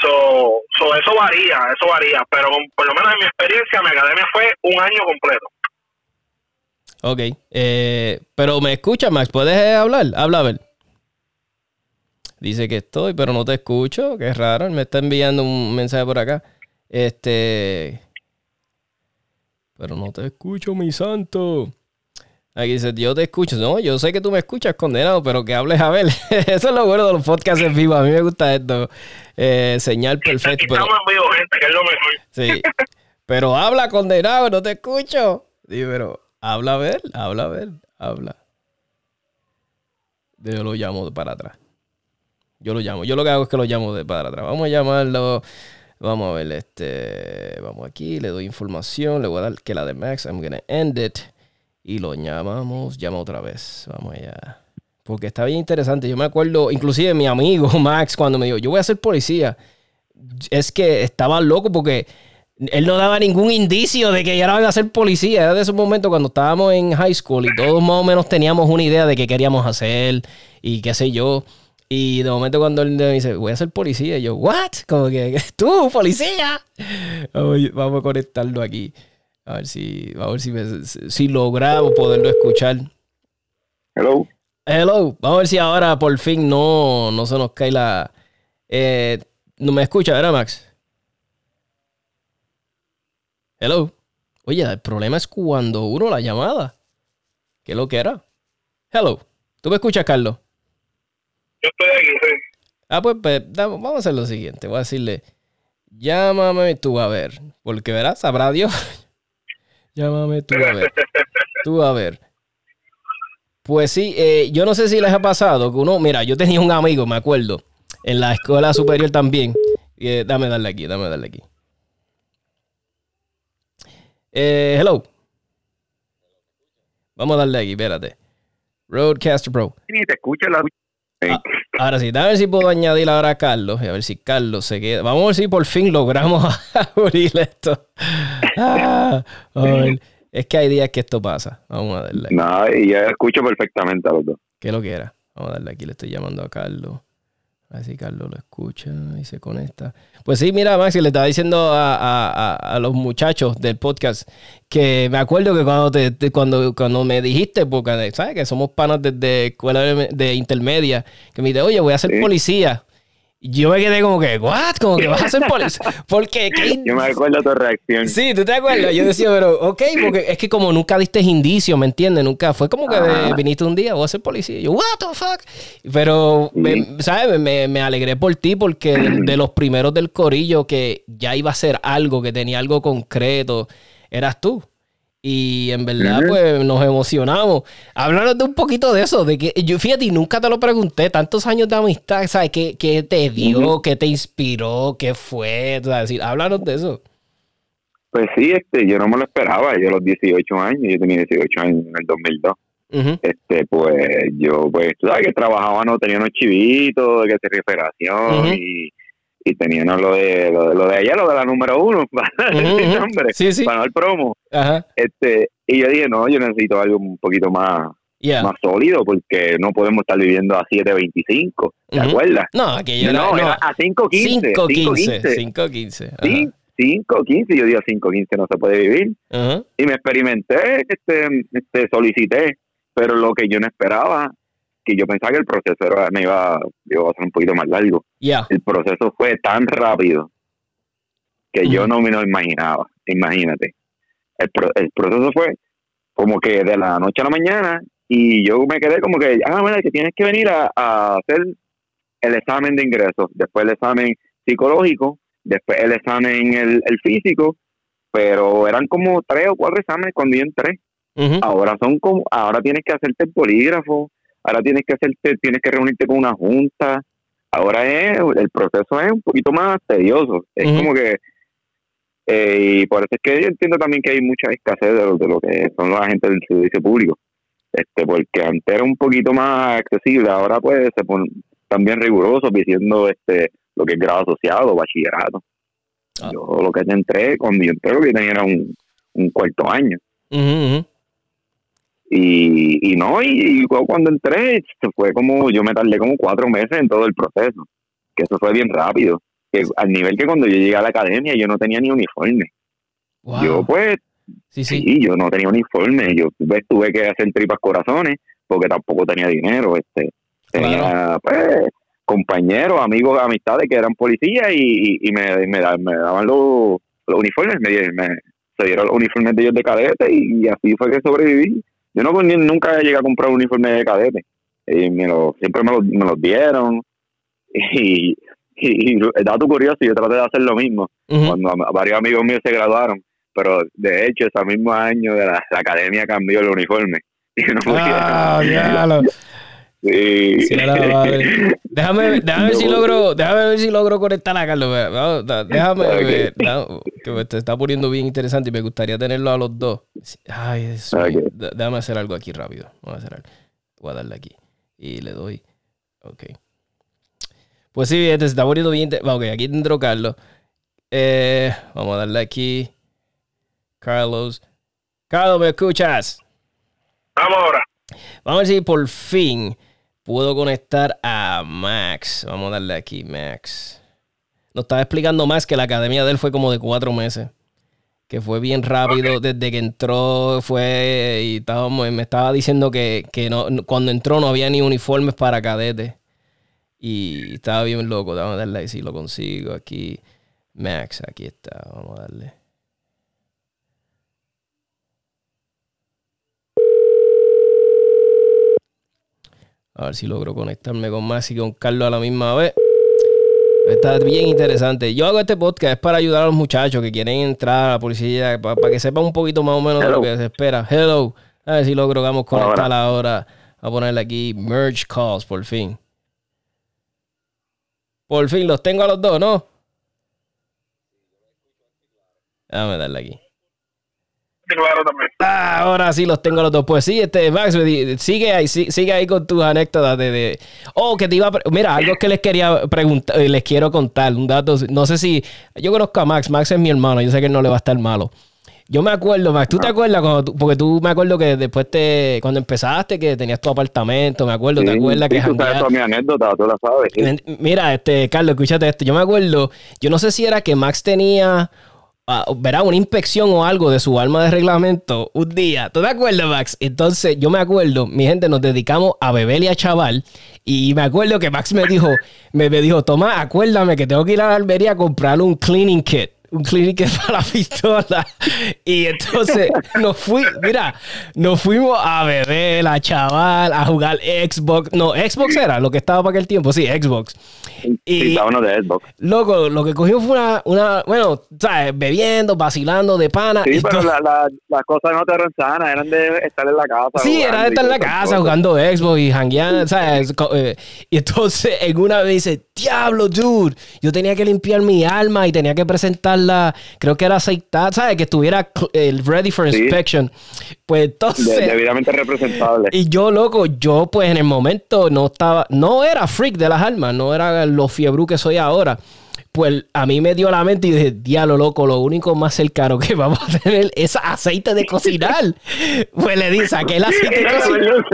Speaker 3: So, so eso varía, eso varía, pero por lo menos en mi experiencia, mi academia fue un año completo.
Speaker 2: Ok, eh, pero me escucha, Max, ¿puedes hablar? Habla a ver. Dice que estoy, pero no te escucho, qué raro, me está enviando un mensaje por acá. Este... Pero no te escucho, mi santo. Aquí dice, yo te escucho. No, yo sé que tú me escuchas, condenado, pero que hables a ver. Eso es lo bueno de los podcasts en vivo. A mí me gusta esto. Eh, señal perfecta.
Speaker 3: Pero...
Speaker 2: Sí. Pero habla, condenado, no te escucho. Sí, pero habla a ver, habla a ver, habla. Yo lo llamo para atrás. Yo lo llamo. Yo lo que hago es que lo llamo de para atrás. Vamos a llamarlo. Vamos a ver, este. Vamos aquí, le doy información. Le voy a dar que la de Max. I'm gonna end it. Y lo llamamos, llama otra vez. Vamos allá. Porque está bien interesante. Yo me acuerdo, inclusive mi amigo Max, cuando me dijo, yo voy a ser policía, es que estaba loco porque él no daba ningún indicio de que ya iba a ser policía. Era de esos momentos cuando estábamos en high school y todos más o menos teníamos una idea de qué queríamos hacer y qué sé yo. Y de momento cuando él me dice, voy a ser policía, yo, ¿what? Como que, ¿tú, policía? Vamos a conectarlo aquí. A ver si, a ver si, si logramos poderlo escuchar.
Speaker 4: Hello.
Speaker 2: Hello. Vamos a ver si ahora por fin no, no se nos cae la. Eh, no me escucha, ¿verdad, Max? Hello. Oye, el problema es cuando uno la llamada. ¿Qué es lo que era? Hello. ¿Tú me escuchas, Carlos?
Speaker 3: Yo estoy aquí, sí.
Speaker 2: Ah, pues, pues vamos a hacer lo siguiente. Voy a decirle, llámame tú a ver. Porque verás, sabrá Dios. Llámame tú a ver. Tú a ver. Pues sí, eh, yo no sé si les ha pasado que uno, mira, yo tenía un amigo, me acuerdo, en la escuela superior también. Eh, dame darle aquí, dame darle aquí. Eh, hello. Vamos a darle aquí, espérate. Roadcaster Pro.
Speaker 4: te escucha la...
Speaker 2: Ah, ahora sí, a ver si puedo añadir ahora a Carlos. A ver si Carlos se queda. Vamos a ver si por fin logramos abrir esto. Ah, es que hay días que esto pasa. Vamos a darle.
Speaker 4: No, y ya escucho perfectamente a los dos.
Speaker 2: ¿Qué lo que era? Vamos a darle aquí. Le estoy llamando a Carlos. A ver si Carlos lo escucha y se conecta. Pues sí, mira, Maxi, le estaba diciendo a, los muchachos del podcast que me acuerdo que cuando te, cuando, cuando me dijiste, porque sabes que somos panas desde escuela de, intermedia, que me dijiste, oye, voy a ser policía yo me quedé como que, ¿what? Como que vas a ser policía. Porque,
Speaker 4: Yo me acuerdo tu reacción.
Speaker 2: Sí, ¿tú te acuerdas? Yo decía, pero, ok, porque es que como nunca diste indicio, ¿me entiendes? Nunca, fue como que viniste un día, voy a ser policía. Y yo, what the fuck? Pero, ¿sabes? Me, me, alegré por ti porque de, los primeros del corillo que ya iba a ser algo, que tenía algo concreto, eras tú. Y en verdad, pues nos emocionamos. Háblanos de un poquito de eso, de que yo, fíjate, nunca te lo pregunté, tantos años de amistad, ¿sabes? ¿Qué, qué te dio? ¿Qué te inspiró? ¿Qué fue? decir, háblanos de eso.
Speaker 4: Pues sí, este, yo no me lo esperaba, yo a los 18 años, yo tenía 18 años en el 2002. Este, pues yo, pues, tú sabes que trabajaba, no tenía unos chivitos, de que hacer referación y y tenían lo de, lo de lo de allá, lo de la número uno, para nombre, para el promo. Este, y yo dije, no, yo necesito algo un poquito más, más sólido porque no podemos estar viviendo a 7.25, ¿te acuerdas?
Speaker 2: No, aquello
Speaker 4: no, era, a 5.15. 5.15. 5.15. Sí, 5.15, yo digo 5.15 no se puede vivir. Y me experimenté, este, este, solicité, pero lo que yo no esperaba que yo pensaba que el proceso era, me iba, a ser un poquito más largo. El proceso fue tan rápido que yo no me lo imaginaba. Imagínate. El, el proceso fue como que de la noche a la mañana Y yo me quedé como que, ah, bueno, que tienes que venir a, hacer el examen de ingresos, después el examen psicológico, después el examen el, el físico, pero eran como tres o cuatro exámenes cuando yo entré. Ahora son como, ahora tienes que hacerte el polígrafo, ahora tienes que hacerte, tienes que reunirte con una junta, ahora es, el proceso es un poquito más tedioso, es como que, eh, y por eso es que yo entiendo también que hay mucha escasez de lo, de lo que son los agentes del servicio público, este, porque antes era un poquito más accesible, ahora pues se pone también riguroso diciendo este lo que es grado asociado, bachillerato. Ah. Yo lo que entré, cuando yo entré, lo que tenía era un, un cuarto año. Y, y no, y, cuando entré, fue como, yo me tardé como cuatro meses en todo el proceso, que eso fue bien rápido, que al nivel que cuando yo llegué a la academia yo no tenía ni uniforme. Yo pues, sí, sí. yo no tenía uniforme, yo pues, tuve que hacer tripas corazones, porque tampoco tenía dinero, este, tenía pues compañeros, amigos, amistades que eran policías y, y, me, me, daban los, uniformes, me, se dieron los uniformes de ellos de cadete y, así fue que sobreviví. Yo no nunca llegué a comprar un uniforme de cadete, y me lo, siempre me, me los dieron. Y, y, el dato curioso, yo traté de hacer lo mismo. Cuando varios amigos míos se graduaron, pero de hecho ese mismo año de la, academia cambió el uniforme. Y no ah,
Speaker 2: Sí. déjame, déjame ver si logro, déjame ver si logro conectar a Carlos. Déjame ver, que te está poniendo bien interesante y me gustaría tenerlo a los dos. Ay, eso, déjame hacer algo aquí rápido. Voy a hacer algo. Voy a darle aquí. Y le doy. Ok. Pues sí, este se está poniendo bien. Ok, aquí dentro Carlos. Eh, vamos a darle aquí. Carlos. Carlos, ¿me escuchas?
Speaker 3: Vamos ahora.
Speaker 2: Vamos a ver si por fin puedo conectar a Max. Vamos a darle aquí, Max. Nos estaba explicando Max que la academia de él fue como de cuatro meses. Que fue bien rápido desde que entró. Fue y estábamos, me estaba diciendo que, no, cuando entró no había ni uniformes para cadetes. Y estaba bien loco. Vamos a darle ahí si lo consigo aquí. Max, aquí está. Vamos a darle. A ver si logro conectarme con Max y con Carlos a la misma vez. Está bien interesante. Yo hago este podcast es para ayudar a los muchachos que quieren entrar a la policía, para, que sepan un poquito más o menos de lo que se espera. Hello. A ver si logro vamos conectar ahora. A ponerle aquí merge calls por fin. Por fin los tengo a los dos, ¿no? Déjame darle aquí
Speaker 3: claro también.
Speaker 2: Ah, ahora sí los tengo los dos. Pues sí, este Max, sigue ahí, sigue ahí con tus anécdotas de, Oh, que te iba a... Mira, algo que les quería preguntar, eh, les quiero contar, un dato, no sé si... Yo conozco a Max, Max es mi hermano, yo sé que no le va a estar malo. Yo me acuerdo, Max, ¿tú te ah. acuerdas cuando porque tú me acuerdo que después te, cuando empezaste, que tenías tu apartamento, me acuerdo, ¿te acuerdas que
Speaker 4: tú sabes mi anécdota, tú la sabes.
Speaker 2: Mira, este, Carlos, escúchate esto. Yo me acuerdo, yo no sé si era que Max tenía verá, una inspección o algo de su alma de reglamento un día. ¿Tú te acuerdas, Max? Entonces, yo me acuerdo, mi gente, nos dedicamos a beber y a chaval. Y me acuerdo que Max me dijo, me, dijo, toma, acuérdame que tengo que ir a la albería a comprar un cleaning kit un clinic para la pistola. Y entonces nos fui, mira, nos fuimos a beber, a chaval, a jugar Xbox. No, Xbox era lo que estaba para aquel tiempo, sí, Xbox.
Speaker 4: Y, uno de Xbox.
Speaker 2: Loco, lo que cogimos fue una, una bueno, ¿sabes? Bebiendo, vacilando de pana.
Speaker 4: Sí, pero las la, cosas no te eran sanas, eran de estar en la casa.
Speaker 2: Sí, era de estar en la casa jugando Xbox y jangueando, ¿sabes? Eh, y entonces en una vez dice, diablo, dude, yo tenía que limpiar mi alma y tenía que creo que era aceitada, ¿sabes? Que estuviera el ready for inspection. Pues entonces...
Speaker 4: debidamente representable.
Speaker 2: Y yo, loco, yo pues en el momento no estaba, no era freak de las almas, no era lo fiebrú que soy ahora pues a mí me dio la mente y dije, diablo loco, lo único más cercano que vamos a tener es aceite de cocinar. pues le di, saqué el aceite de cocinar.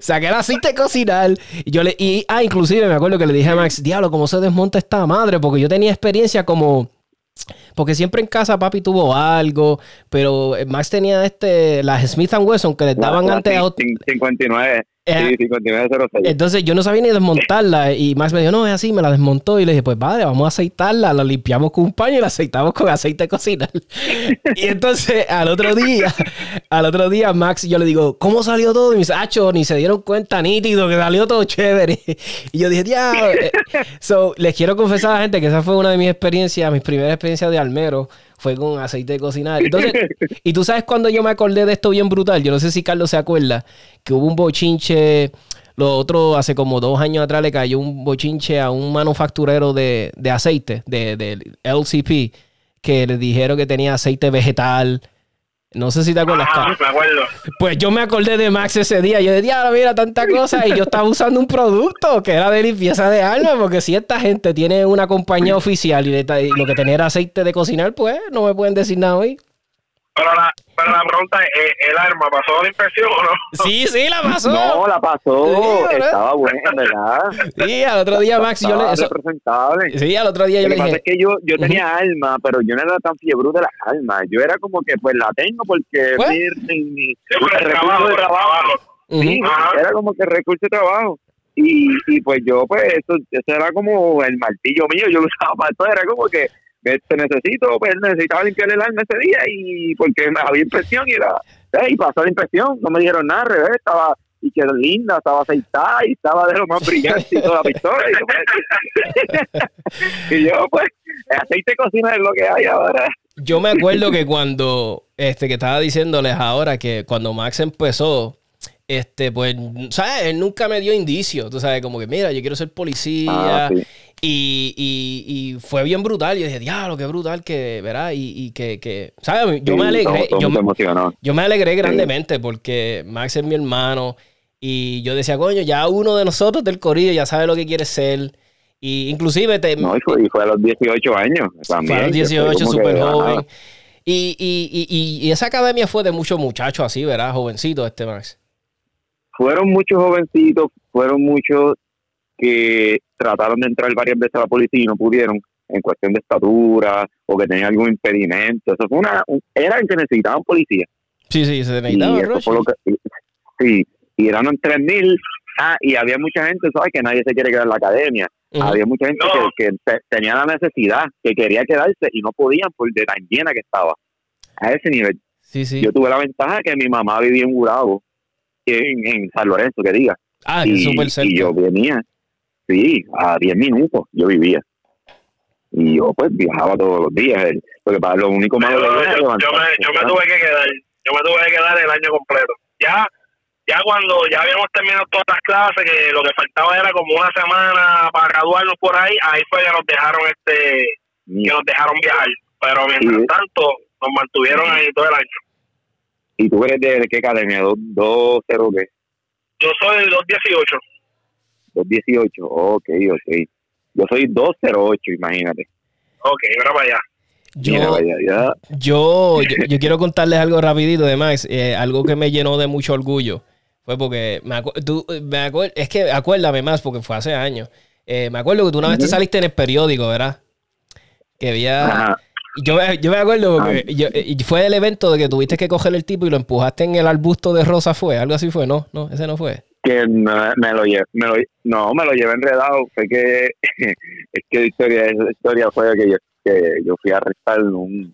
Speaker 2: saqué el aceite de cocinar. Y yo le, y, ah, inclusive me acuerdo que le dije a Max, diablo, ¿cómo se desmonta esta madre? Porque yo tenía experiencia como porque siempre en casa papi tuvo algo, pero Max tenía este, las Smith Wesson que le daban antes
Speaker 4: a 59,
Speaker 2: Eh, entonces yo no sabía ni desmontarla y Max me dijo, no, es así, me la desmontó y le dije, pues vale, vamos a aceitarla, la limpiamos con un paño y la aceitamos con aceite de cocina. y entonces al otro día, al otro día Max, yo le digo, ¿cómo salió todo? Y me dice, Acho, ni se dieron cuenta nítido que salió todo chévere. y yo dije, ya, eh". so, les quiero confesar a la gente que esa fue una de mis experiencias, mis primeras experiencias de almero fue con aceite de cocinar. Entonces, y tú sabes cuando yo me acordé de esto bien brutal, yo no sé si Carlos se acuerda, que hubo un bochinche, lo otro, hace como dos años atrás le cayó un bochinche a un manufacturero de, aceite, de, de LCP, que le dijeron que tenía aceite vegetal no sé si te acuerdas.
Speaker 3: Ah, me acuerdo.
Speaker 2: Pues yo me acordé de Max ese día. Yo decía, mira, tanta cosa. Y yo estaba usando un producto que era de limpieza de alma. Porque si esta gente tiene una compañía oficial y, lo que tenía era aceite de cocinar, pues no me pueden decir nada hoy.
Speaker 3: Pero la, pero la pregunta es, ¿eh, ¿el arma pasó la inspección o no?
Speaker 2: Sí, sí, la pasó.
Speaker 4: No, la pasó. Estaba buena, ¿verdad?
Speaker 2: Sí, al otro día, Max, yo le...
Speaker 4: Eso, representable.
Speaker 2: Sí, al otro día yo
Speaker 4: le
Speaker 2: dije...
Speaker 4: es que yo, yo tenía alma, pero yo no era tan fiebre de las almas. Yo era como que, pues, la tengo porque...
Speaker 3: ¿Pues? Mi, mi, trabajo, de trabajo.
Speaker 4: Sí, era como que recurso de trabajo. Y, y pues yo, pues, eso, eso era como el martillo mío. Yo lo usaba para todo. Era como que este necesito, pues necesitaba limpiar el alma ese día y porque me había impresión y era, pasó la impresión, no me dijeron nada, al revés, estaba y quedó linda, estaba aceitada y estaba de lo más brillante y toda la pistola. Y yo, pues, aceite de cocina es lo que hay ahora.
Speaker 2: Yo me acuerdo que cuando, este, que estaba diciéndoles ahora que cuando Max empezó, este, pues, ¿sabes? Él nunca me dio indicios, tú sabes, como que, mira, yo quiero ser policía. Ah, y, y, fue bien brutal. Yo dije, diablo, qué brutal que, ¿verdad? Y, y que, que, ¿sabes? Yo me alegré. yo, yo, me alegré grandemente porque Max es mi hermano. Y yo decía, coño, ya uno de nosotros del corillo ya sabe lo que quiere ser. Y inclusive te...
Speaker 4: No, y fue, a los 18 años también. Fue a
Speaker 2: los 18, súper joven. Y, y, y, esa academia fue de muchos muchachos así, ¿verdad? Jovencitos, este Max.
Speaker 4: Fueron muchos jovencitos, fueron muchos que trataron de entrar varias veces a la policía y no pudieron en cuestión de estatura o que tenían algún impedimento. Eso fue una, era que necesitaban policía.
Speaker 2: Sí, sí, se necesitaba.
Speaker 4: Y sí, y eran 3.000. Ah, y había mucha gente, ¿sabes? Que nadie se quiere quedar en la academia. Había mucha gente que, tenía la necesidad, que quería quedarse y no podían por de tan llena que estaba. A ese nivel.
Speaker 2: Sí, sí.
Speaker 4: Yo tuve la ventaja que mi mamá vivía en Gurabo, en, en San Lorenzo, que diga.
Speaker 2: Ah, y, súper cerca.
Speaker 4: Y yo venía, Sí, a 10 minutos yo vivía. Y yo pues viajaba todos los días, porque para lo único malo
Speaker 3: yo, yo, me, yo me tuve que quedar, yo me tuve que quedar el año completo. Ya ya cuando ya habíamos terminado todas las clases, que lo que faltaba era como una semana para graduarnos por ahí, ahí fue que nos dejaron este, que nos dejaron viajar. Pero mientras tanto, nos mantuvieron ahí todo el año.
Speaker 4: ¿Y tú eres de, qué academia? ¿2-0 qué?
Speaker 3: Yo soy del 218.
Speaker 4: 218, ok, ok. Yo soy 208, imagínate.
Speaker 3: Ok, mira para allá.
Speaker 2: Yo, Yo, yo, quiero contarles algo rapidito de Max, eh, algo que me llenó de mucho orgullo. Fue porque, me, tú, me es que acuérdame más, porque fue hace años. Eh, me acuerdo que tú una vez te saliste en el periódico, ¿verdad? Que había... Yo, yo me acuerdo porque eh, fue el evento de que tuviste que coger el tipo y lo empujaste en el arbusto de rosa, ¿fue? Algo así fue, ¿no? No, ese no fue
Speaker 4: que me, lo llevé, me lo, no, me lo llevé enredado, fue que, es que la historia, la historia fue que yo, que yo fui a arrestar un,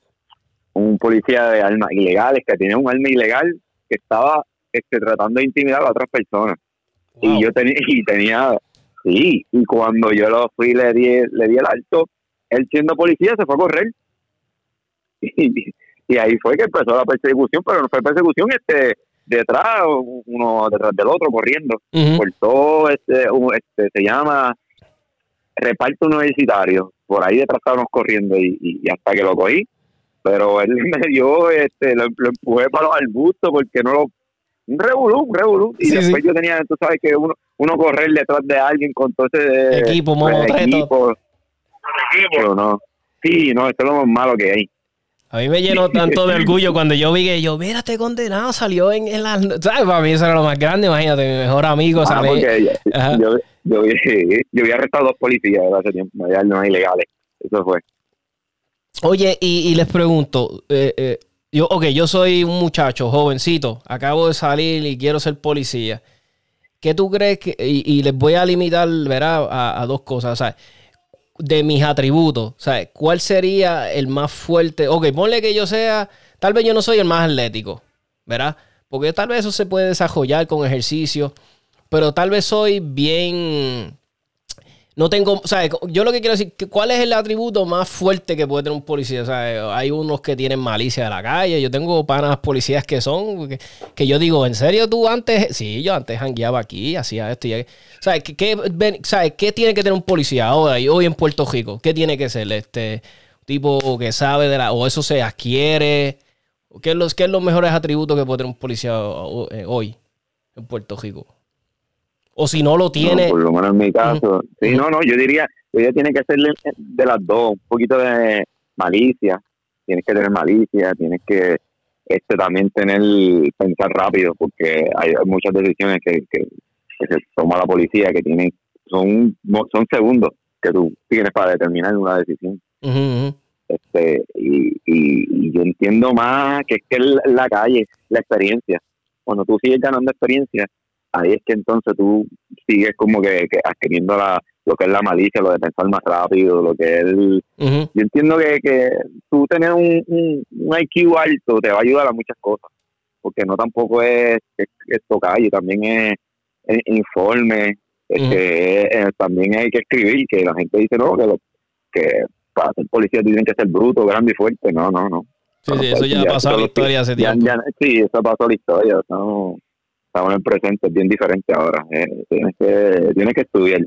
Speaker 4: un policía de armas ilegales, que tenía un arma ilegal, que estaba este, tratando de intimidar a otras personas. Y yo tenía, y tenía, sí, y cuando yo lo fui le di, le di el alto, él siendo policía se fue a correr. Y, y ahí fue que empezó la persecución, pero no fue persecución, este detrás, uno detrás del otro corriendo. Por todo este, este, se llama reparto universitario. Por ahí detrás estábamos corriendo y, hasta que lo cogí. Pero él me dio, este, lo, empujé para los arbustos porque no lo. Un revolú, un revolú. Y después yo tenía, tú sabes que uno, uno correr detrás de alguien con todo ese
Speaker 2: equipo, pues,
Speaker 4: equipo. Pero no. Sí, no, esto es lo más malo que hay.
Speaker 2: A mí me llenó tanto de orgullo cuando yo vi que yo, mira, este condenado salió en, el... ¿Sabes? Para mí eso era lo más grande, imagínate, mi mejor amigo ah,
Speaker 4: Yo, yo, yo, había arrestado dos policías hace tiempo, no ilegales. Eso fue.
Speaker 2: Oye, y, les pregunto, eh, eh, yo, ok, yo soy un muchacho jovencito, acabo de salir y quiero ser policía. ¿qué tú crees que, y, les voy a limitar, verá, a, a, dos cosas, o sea, de mis atributos, sea, ¿cuál sería el más fuerte? Ok, ponle que yo sea, tal vez yo no soy el más atlético, ¿verdad? Porque tal vez eso se puede desarrollar con ejercicio, pero tal vez soy bien no tengo, o yo lo que quiero decir, ¿cuál es el atributo más fuerte que puede tener un policía? O sea, hay unos que tienen malicia de la calle, yo tengo panas policías que son, que, yo digo, ¿en serio tú antes? Sí, yo antes hangueaba aquí, hacía esto y O sea, ¿qué, qué, tiene que tener un policía ahora y hoy en Puerto Rico? ¿Qué tiene que ser? Este tipo que sabe de la, o eso se adquiere, ¿qué es los, qué es los mejores atributos que puede tener un policía eh, hoy en Puerto Rico? O si no lo tiene.
Speaker 4: por lo menos en mi caso. Sí, no, no, yo diría, ella tiene que ser de las dos, un poquito de malicia. Tienes que tener malicia, tienes que este también tener pensar rápido, porque hay muchas decisiones que, que, se toma la policía que tienen son son segundos que tú tienes para determinar una decisión. Este y, y, yo entiendo más que es que la calle, la experiencia. Cuando tú sigues ganando experiencia, ahí es que entonces tú sigues como que, adquiriendo la, lo que es la malicia, lo de pensar más rápido, lo que es... Yo entiendo que, que tú tener un, un, IQ alto te va a ayudar a muchas cosas, porque no tampoco es, es, tocar, y también es, informe, también hay que escribir, que la gente dice, no, que, que para ser policía tienen que ser bruto, grande y fuerte, no, no, no.
Speaker 2: Sí, sí, eso ya, ha pasado la historia hace tiempo.
Speaker 4: sí, eso pasó la historia, no estamos en el presente, es bien diferente ahora. Eh, tienes, que, tienes que estudiar.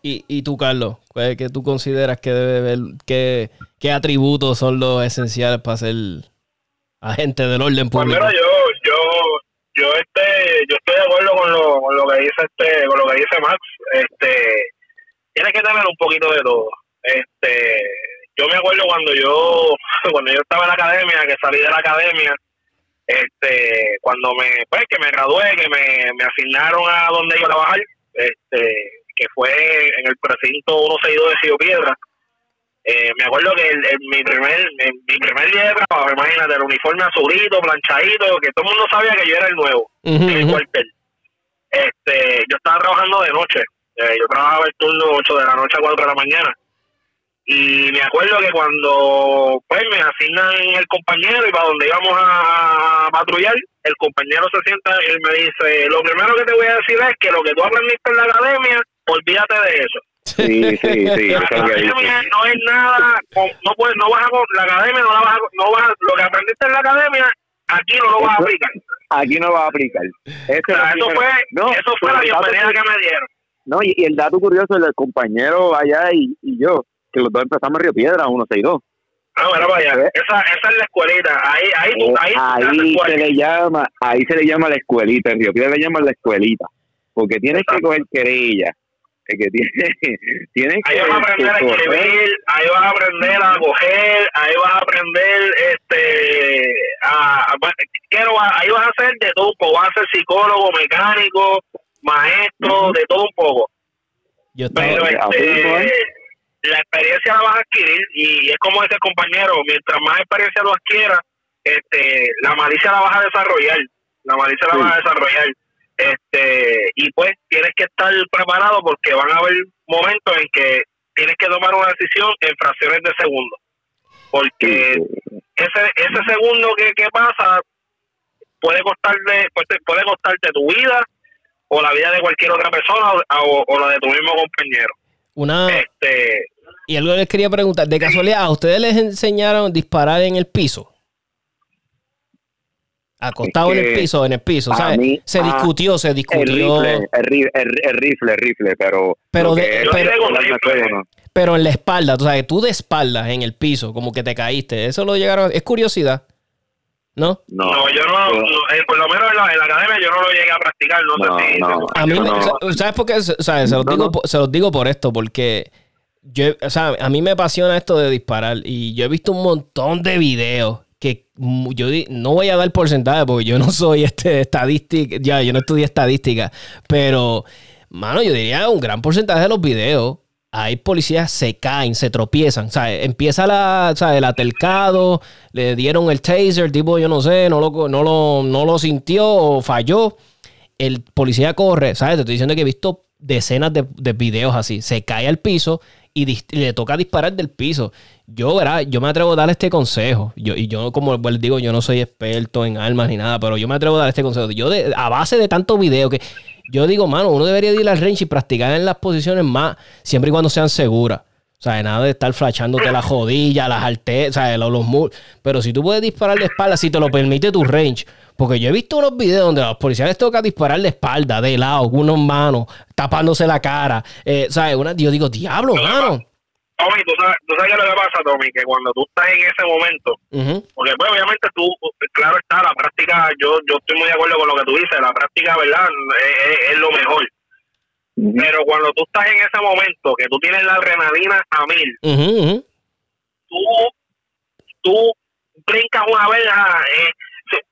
Speaker 2: ¿Y, y tú, Carlos? ¿Qué tú consideras que debe ver? ¿Qué, qué atributos son los esenciales para ser agente del orden público?
Speaker 3: Pues yo, yo, yo, este, yo estoy de acuerdo con lo, con lo que dice este, con lo que dice Max. Este, tienes que tener un poquito de todo. Este, yo me acuerdo cuando yo, cuando yo estaba en la academia, que salí de la academia, este cuando me pues que me gradué que me, me asignaron a donde iba a trabajar este que fue en el precinto 162 de Ciudad Piedra eh, me acuerdo que el, mi primer mi primer día de trabajo imagínate el uniforme azulito planchadito que todo el mundo sabía que yo era el nuevo en el cuartel. Este yo estaba trabajando de noche eh, yo trabajaba el turno 8 de la noche a 4 de la mañana y me acuerdo que cuando pues me asignan el compañero y para donde íbamos a patrullar, el compañero se sienta y me dice, lo primero que te voy a decir es que lo que tú aprendiste en la academia, olvídate de eso.
Speaker 4: Sí, sí, sí.
Speaker 3: la academia no es nada, no puedes, no vas a, la academia no la vas a, no vas, lo que aprendiste en la academia, aquí no lo vas a aplicar.
Speaker 4: Aquí no vas a aplicar.
Speaker 3: eso fue, eso fue la bienvenida que me dieron.
Speaker 4: No, y, el dato curioso del compañero allá y, y yo, que los dos empezamos en Río Piedra, 162.
Speaker 3: Ah, bueno, vaya, esa, esa es la escuelita, ahí, ahí,
Speaker 4: eh, ahí, ahí se le llama, ahí se le llama la escuelita, en Río Piedra le llaman la escuelita, porque tienes que coger querella, que tiene, tienes
Speaker 3: ahí vas a aprender a escribir, ahí vas a aprender a coger, ahí vas a aprender, este, a, quiero, ahí vas a hacer de todo un poco, vas a ser psicólogo, mecánico, maestro, de todo un poco.
Speaker 2: Yo Pero,
Speaker 3: este, la experiencia la vas a adquirir y es como ese compañero, mientras más experiencia lo adquiera, este, la malicia la vas a desarrollar, la malicia la vas a desarrollar, este, y pues tienes que estar preparado porque van a haber momentos en que tienes que tomar una decisión en fracciones de segundo, porque ese, ese segundo que, que pasa puede costarte, puede, puede costarte tu vida o la vida de cualquier otra persona o, o la de tu mismo compañero.
Speaker 2: Una, este, y algo les quería preguntar, de casualidad, ¿a ustedes les enseñaron disparar en el piso? Acostado en el piso, en el piso. Sea, se discutió, se discutió.
Speaker 4: El rifle, el, rifle, el rifle, pero.
Speaker 2: Pero, pero, en la espalda, tú sabes, tú de espaldas en el piso, como que te caíste. Eso lo llegaron. Es curiosidad. ¿No?
Speaker 3: No, yo no, eh, por lo menos en la, academia yo no lo llegué a practicar, no, sé si... a
Speaker 2: mí, ¿sabes por qué? Se, los digo, se los digo por esto, porque yo, o sea, a mí me apasiona esto de disparar y yo he visto un montón de videos que yo no voy a dar porcentaje porque yo no soy este estadística, ya, yo no estudié estadística, pero, mano, yo diría un gran porcentaje de los videos hay policías se caen, se tropiezan. O sea, empieza la, o sea, el atelcado, le dieron el taser, tipo, yo no sé, no lo, no lo, no lo sintió o falló el policía corre, ¿sabes? Te estoy diciendo que he visto decenas de, de videos así. Se cae al piso y, le toca disparar del piso. Yo. Yo me atrevo a dar este consejo. Yo, y yo, como les digo, yo no soy experto en armas ni nada, pero yo me atrevo a dar este consejo. Yo, a base de tanto video que yo digo, mano, uno debería ir al range y practicar en las posiciones más, siempre y cuando sean seguras. O sea, nada de estar flashándote la jodilla, las artes, o los, los Pero si tú puedes disparar de espalda, si te lo permite tu range. Porque yo he visto unos videos donde a los policías les toca disparar de espalda, de lado, con unos manos, tapándose la cara. Eh, ¿Sabes? Una, yo digo, diablo, mano.
Speaker 3: Tommy, ¿tú sabes, tú sabes qué es lo que pasa, Tommy, que cuando tú estás en ese momento, porque pues obviamente tú, claro está, la práctica, yo yo estoy muy de acuerdo con lo que tú dices, la práctica, ¿verdad? Es, lo mejor. Pero cuando tú estás en ese momento, que tú tienes la adrenalina a mil, tú, tú brincas una vez, eh,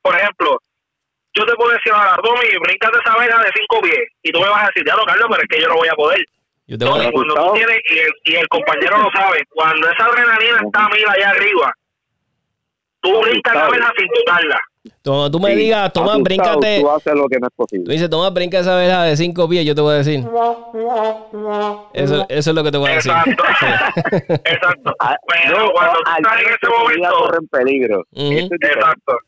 Speaker 3: por ejemplo, yo te puedo decir ahora, Tommy, brincas esa verga de cinco pies, y tú me vas a decir, ya lo Carlos, pero es que yo no voy a poder. Yo te voy a... cuando tú tienes, y el, y el compañero lo sabe, cuando esa adrenalina está a mil allá arriba, tú brincas la verga sin dudarla.
Speaker 2: Toma, tú me digas, toma, bríncate.
Speaker 4: Tú haces lo que no es posible.
Speaker 2: Tú dices, toma, brinca esa verja de cinco pies, yo te voy a decir. Eso, eso es lo que te voy a decir.
Speaker 3: Exacto. Exacto. Ah, Pero cuando tú estás en ese momento.
Speaker 4: corre en peligro.
Speaker 3: Exacto.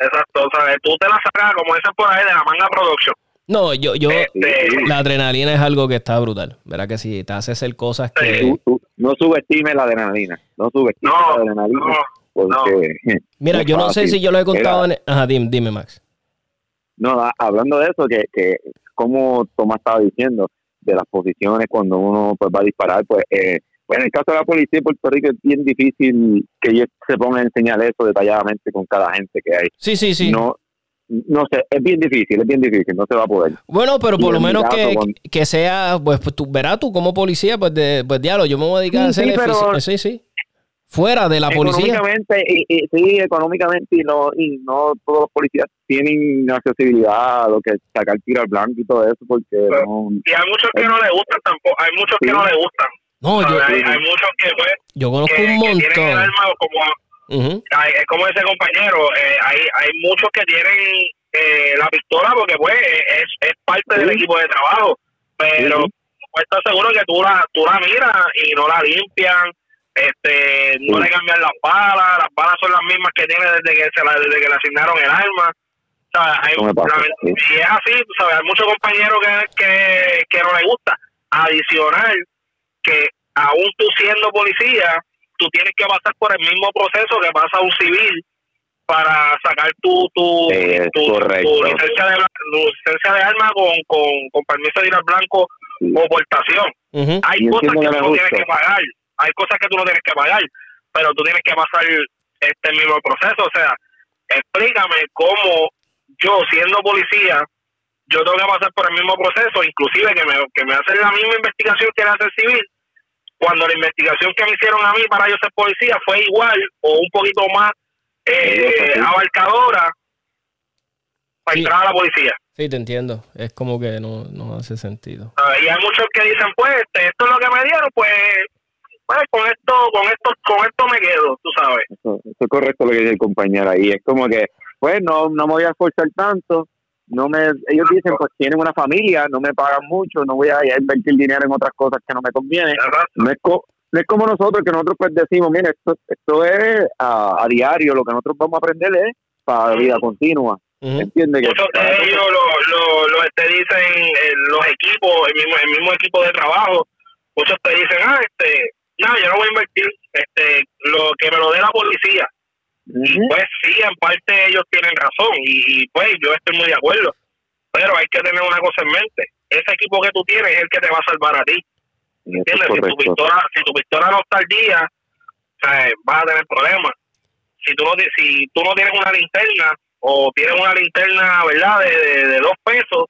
Speaker 3: Exacto. O sea, tú te la sacas, como dicen por ahí, de la manga production.
Speaker 2: No, yo, yo, este, la adrenalina es algo que está brutal, ¿verdad? Que si te haces hacer cosas que...
Speaker 4: no subestimes la adrenalina, no subestimes la adrenalina. porque,
Speaker 2: Mira, yo no sé si yo lo he contado en... Ajá, dime, Max.
Speaker 4: No, hablando de eso, que, que como Tomás estaba diciendo, de las posiciones cuando uno pues va a disparar, pues... Eh, bueno, en el caso de la policía de Puerto Rico es bien difícil que ellos se pongan a enseñar eso detalladamente con cada gente que hay.
Speaker 2: Sí, sí, sí.
Speaker 4: No, no sé, es bien difícil, es bien difícil, no se va a poder.
Speaker 2: Bueno, pero por lo menos que, que, sea, pues, pues, tú verás tú como policía, pues, de, pues diablo, yo me voy a dedicar a hacer sí, sí, sí. Fuera de la policía.
Speaker 4: Económicamente, y, sí, económicamente, y no, y no todos los policías tienen accesibilidad a lo que sacar tiro al blanco y todo eso, porque
Speaker 3: Y hay muchos que no le gustan tampoco, hay muchos que no le gustan.
Speaker 2: No, yo,
Speaker 3: hay, hay, muchos que, pues,
Speaker 2: yo conozco un montón. Que tienen el
Speaker 3: alma como es como ese compañero, eh, hay, hay muchos que tienen eh, la pistola porque pues es, es parte del equipo de trabajo, pero pues, estoy seguro que tú la, tú la miras y no la limpian, este no le cambian las balas, las balas son las mismas que tiene desde que se la, desde que le asignaron el arma. O sea, hay, si es así, sabes, hay muchos compañeros que, que, que no le gusta. Adicional, que aún tú siendo policía, tú tienes que pasar por el mismo proceso que pasa un civil para sacar tu tu, tu, licencia de licencia de arma con, con, con permiso de ir al blanco o portación. Hay cosas que, tú no tienes que pagar, hay cosas que tú no tienes que pagar, pero tú tienes que pasar este mismo proceso. O sea, explícame cómo yo, siendo policía, yo tengo que pasar por el mismo proceso, inclusive que me, que me hacen la misma investigación que hace el civil, cuando la investigación que me hicieron a mí para yo ser policía fue igual o un poquito más eh, abarcadora para entrar a la policía.
Speaker 2: Sí, te entiendo. Es como que no, no hace sentido.
Speaker 3: Ah, y hay muchos que dicen, pues, este, esto es lo que me dieron, pues, pues con esto, con esto, con esto me quedo, tú sabes.
Speaker 4: Eso, es correcto lo que dice el compañero ahí. Es como que, pues, no, no me voy a esforzar tanto, no me ellos dicen pues tienen una familia no me pagan mucho no voy a, invertir dinero en otras cosas que no me conviene. No es, no es como nosotros que nosotros pues decimos mire esto esto es a, diario lo que nosotros vamos a aprender es para la vida continua ¿Entiende
Speaker 3: muchos de ellos lo, lo, te dicen los equipos el mismo el mismo equipo de trabajo. Muchos te dicen ah este no yo no voy a invertir este lo que me lo dé la policía y pues sí, en parte ellos tienen razón y, pues yo estoy muy de acuerdo. Pero hay que tener una cosa en mente. Ese equipo que tú tienes es el que te va a salvar a ti. ¿Entiendes? Si tu, pistola, si tu pistola no está al día, vas a tener problemas. Si tú, no, si tú no tienes una linterna o tienes una linterna, ¿verdad?, de, de, dos pesos,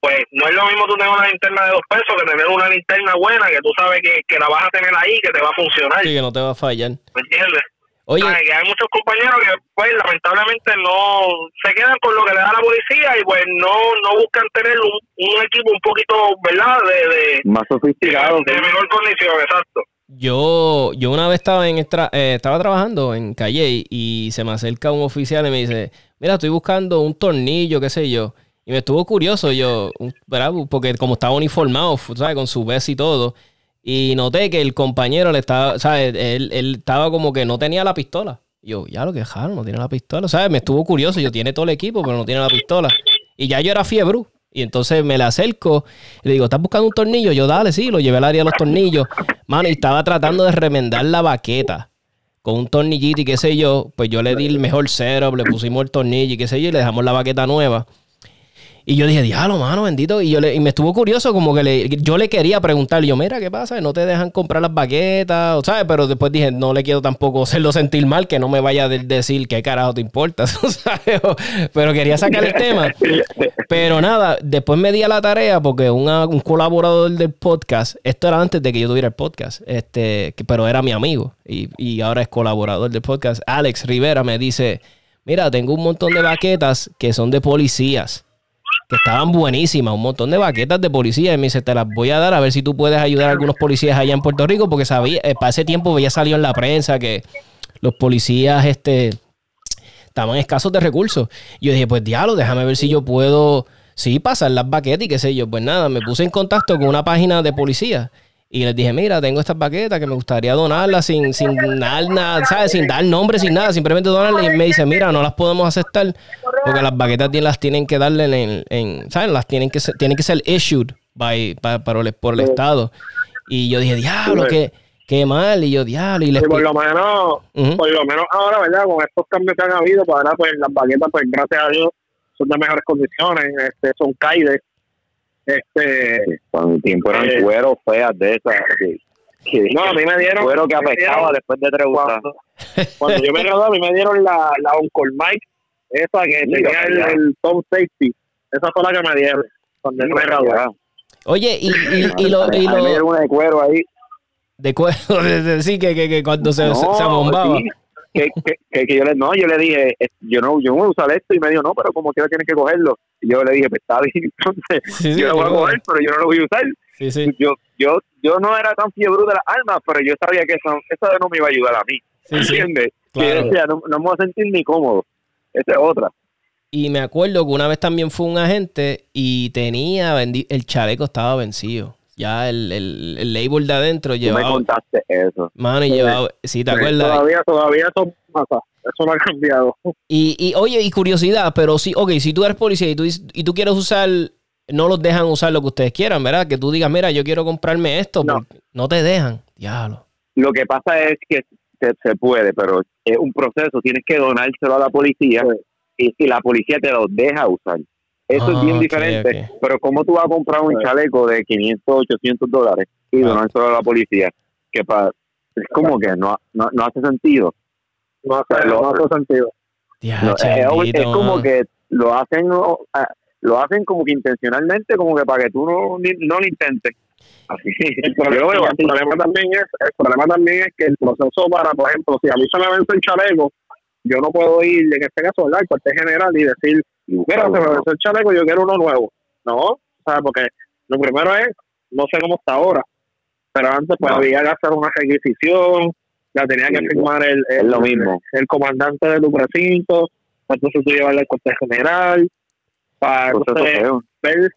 Speaker 3: pues no es lo mismo tú tener una linterna de dos pesos que tener una linterna buena que tú sabes que, que la vas a tener ahí, que te va a funcionar.
Speaker 2: Sí, que no te va a fallar.
Speaker 3: ¿Me entiendes? Oye. hay muchos compañeros que, pues, lamentablemente no se quedan con lo que le da la policía y, pues, no, no buscan tener un, equipo un poquito, ¿verdad? De,
Speaker 4: Más sofisticado.
Speaker 3: De, mejor condición, exacto.
Speaker 2: Yo, yo una vez estaba en eh, estaba trabajando en Calle y se me acerca un oficial y me dice, mira, estoy buscando un tornillo, qué sé yo. Y me estuvo curioso yo, ¿verdad? Porque como estaba uniformado, ¿sabes? Con su vez y todo. Y noté que el compañero le estaba, ¿sabes? Él, él estaba como que no tenía la pistola. Yo, ya lo quejaron, no tiene la pistola. ¿Sabes? Me estuvo curioso. Yo tiene todo el equipo, pero no tiene la pistola. Y ya yo era fiebre. Y entonces me le acerco y le digo, ¿estás buscando un tornillo? Yo, dale, sí, lo llevé al área de los tornillos. Mano, y estaba tratando de remendar la baqueta con un tornillito y qué sé yo. Pues yo le di el mejor setup, le pusimos el tornillo y qué sé yo, y le dejamos la baqueta nueva. Y yo dije, diablo, mano, bendito. Y, yo le, y me estuvo curioso, como que le, yo le quería preguntar, yo, mira, ¿qué pasa? No te dejan comprar las baquetas, ¿sabes? Pero después dije, no le quiero tampoco hacerlo sentir mal, que no me vaya a decir qué carajo te importa, ¿sabes? Pero quería sacar el tema. Pero nada, después me di a la tarea porque un colaborador del podcast, esto era antes de que yo tuviera el podcast, este, pero era mi amigo y, y ahora es colaborador del podcast, Alex Rivera me dice, mira, tengo un montón de baquetas que son de policías que estaban buenísimas, un montón de baquetas de policía. Y me dice, te las voy a dar a ver si tú puedes ayudar a algunos policías allá en Puerto Rico, porque sabía, eh, para ese tiempo había salido en la prensa que los policías este, estaban escasos de recursos. Y yo dije, pues diablo, déjame ver si yo puedo, sí, pasar las baquetas y qué sé yo. Pues nada, me puse en contacto con una página de policía. Y les dije, mira, tengo estas baquetas que me gustaría donarlas sin, sin dar nada, ¿sabes? Sin dar nombre, sin nada, simplemente donarlas. Y me dice, mira, no las podemos aceptar porque las baquetas las tienen que darle en, en ¿sabes? Las tienen que ser, tienen que ser issued by, por, el, por el Estado. Y yo dije, diablo, qué, qué mal. Y yo, diablo. Y,
Speaker 3: por lo menos, por lo menos ahora, ¿verdad? Con estos cambios que han habido, pues ahora pues las baquetas, pues gracias a Dios, son de mejores condiciones, este, son caides este,
Speaker 4: cuando tiempo eran eh, cueros feas de esas.
Speaker 3: no, a mí me dieron.
Speaker 4: Cuero que afectaba después de tres
Speaker 3: cuando, cuando yo me gradué, a mí me dieron la, la Oncol Mike, esa que tenía el, el, Top Safety. Esa fue la que me dieron cuando yo me gradué.
Speaker 2: Oye, y, y, y, lo. Y
Speaker 4: lo... me dieron una de cuero ahí.
Speaker 2: De cuero, decir que, que, que cuando se, se, se bombaba
Speaker 4: que, que, que, yo le no yo le dije yo no yo no voy a usar esto y me dijo no pero como quiera tienes que cogerlo. Y yo le dije pues está bien entonces yo lo voy a coger pero yo no lo voy a usar. Yo yo yo no era tan fiebre de las armas pero yo sabía que eso, eso no me iba a ayudar a mí ¿entiendes? Claro. no, no me voy a sentir ni cómodo esa es otra.
Speaker 2: Y me acuerdo que una vez también fue un agente y tenía el chaleco estaba vencido ya el, el, el label de adentro llevaba.
Speaker 4: me contaste eso.
Speaker 2: Mano, y llevaba. Sí, ¿te acuerdas?
Speaker 3: Todavía, todavía eso pasa. Eso no ha cambiado.
Speaker 2: Y, y oye, y curiosidad, pero sí, ok, si tú eres policía y tú, y tú quieres usar, no los dejan usar lo que ustedes quieran, ¿verdad? Que tú digas, mira, yo quiero comprarme esto, no, no te dejan. Diablo.
Speaker 4: Lo que pasa es que se, se, puede, pero es un proceso, tienes que donárselo a la policía y, y la policía te lo deja usar. Eso es bien ah, diferente. Pero ¿cómo tú vas a comprar un chaleco de 500, 800 dólares y no solo a la policía? Que para, es como que no, no, no hace sentido.
Speaker 3: No hace, no hace sentido.
Speaker 4: es, como que lo hacen lo hacen como que intencionalmente, como que para que tú no, no lo intentes. Así,
Speaker 3: el, problema, el, problema también es, el problema también es que el proceso para, por ejemplo, si a mí se me vence el chaleco, yo no puedo ir, en este caso, al cuartel general y decir, mira, se me venció el chaleco, yo quiero uno nuevo. No, o sea, porque lo primero es, no sé cómo está ahora, pero antes pues había que hacer una requisición, la tenía que firmar el, el,
Speaker 4: lo mismo.
Speaker 3: el, comandante de tu precinto, entonces tú llevarle al cuartel general, para ver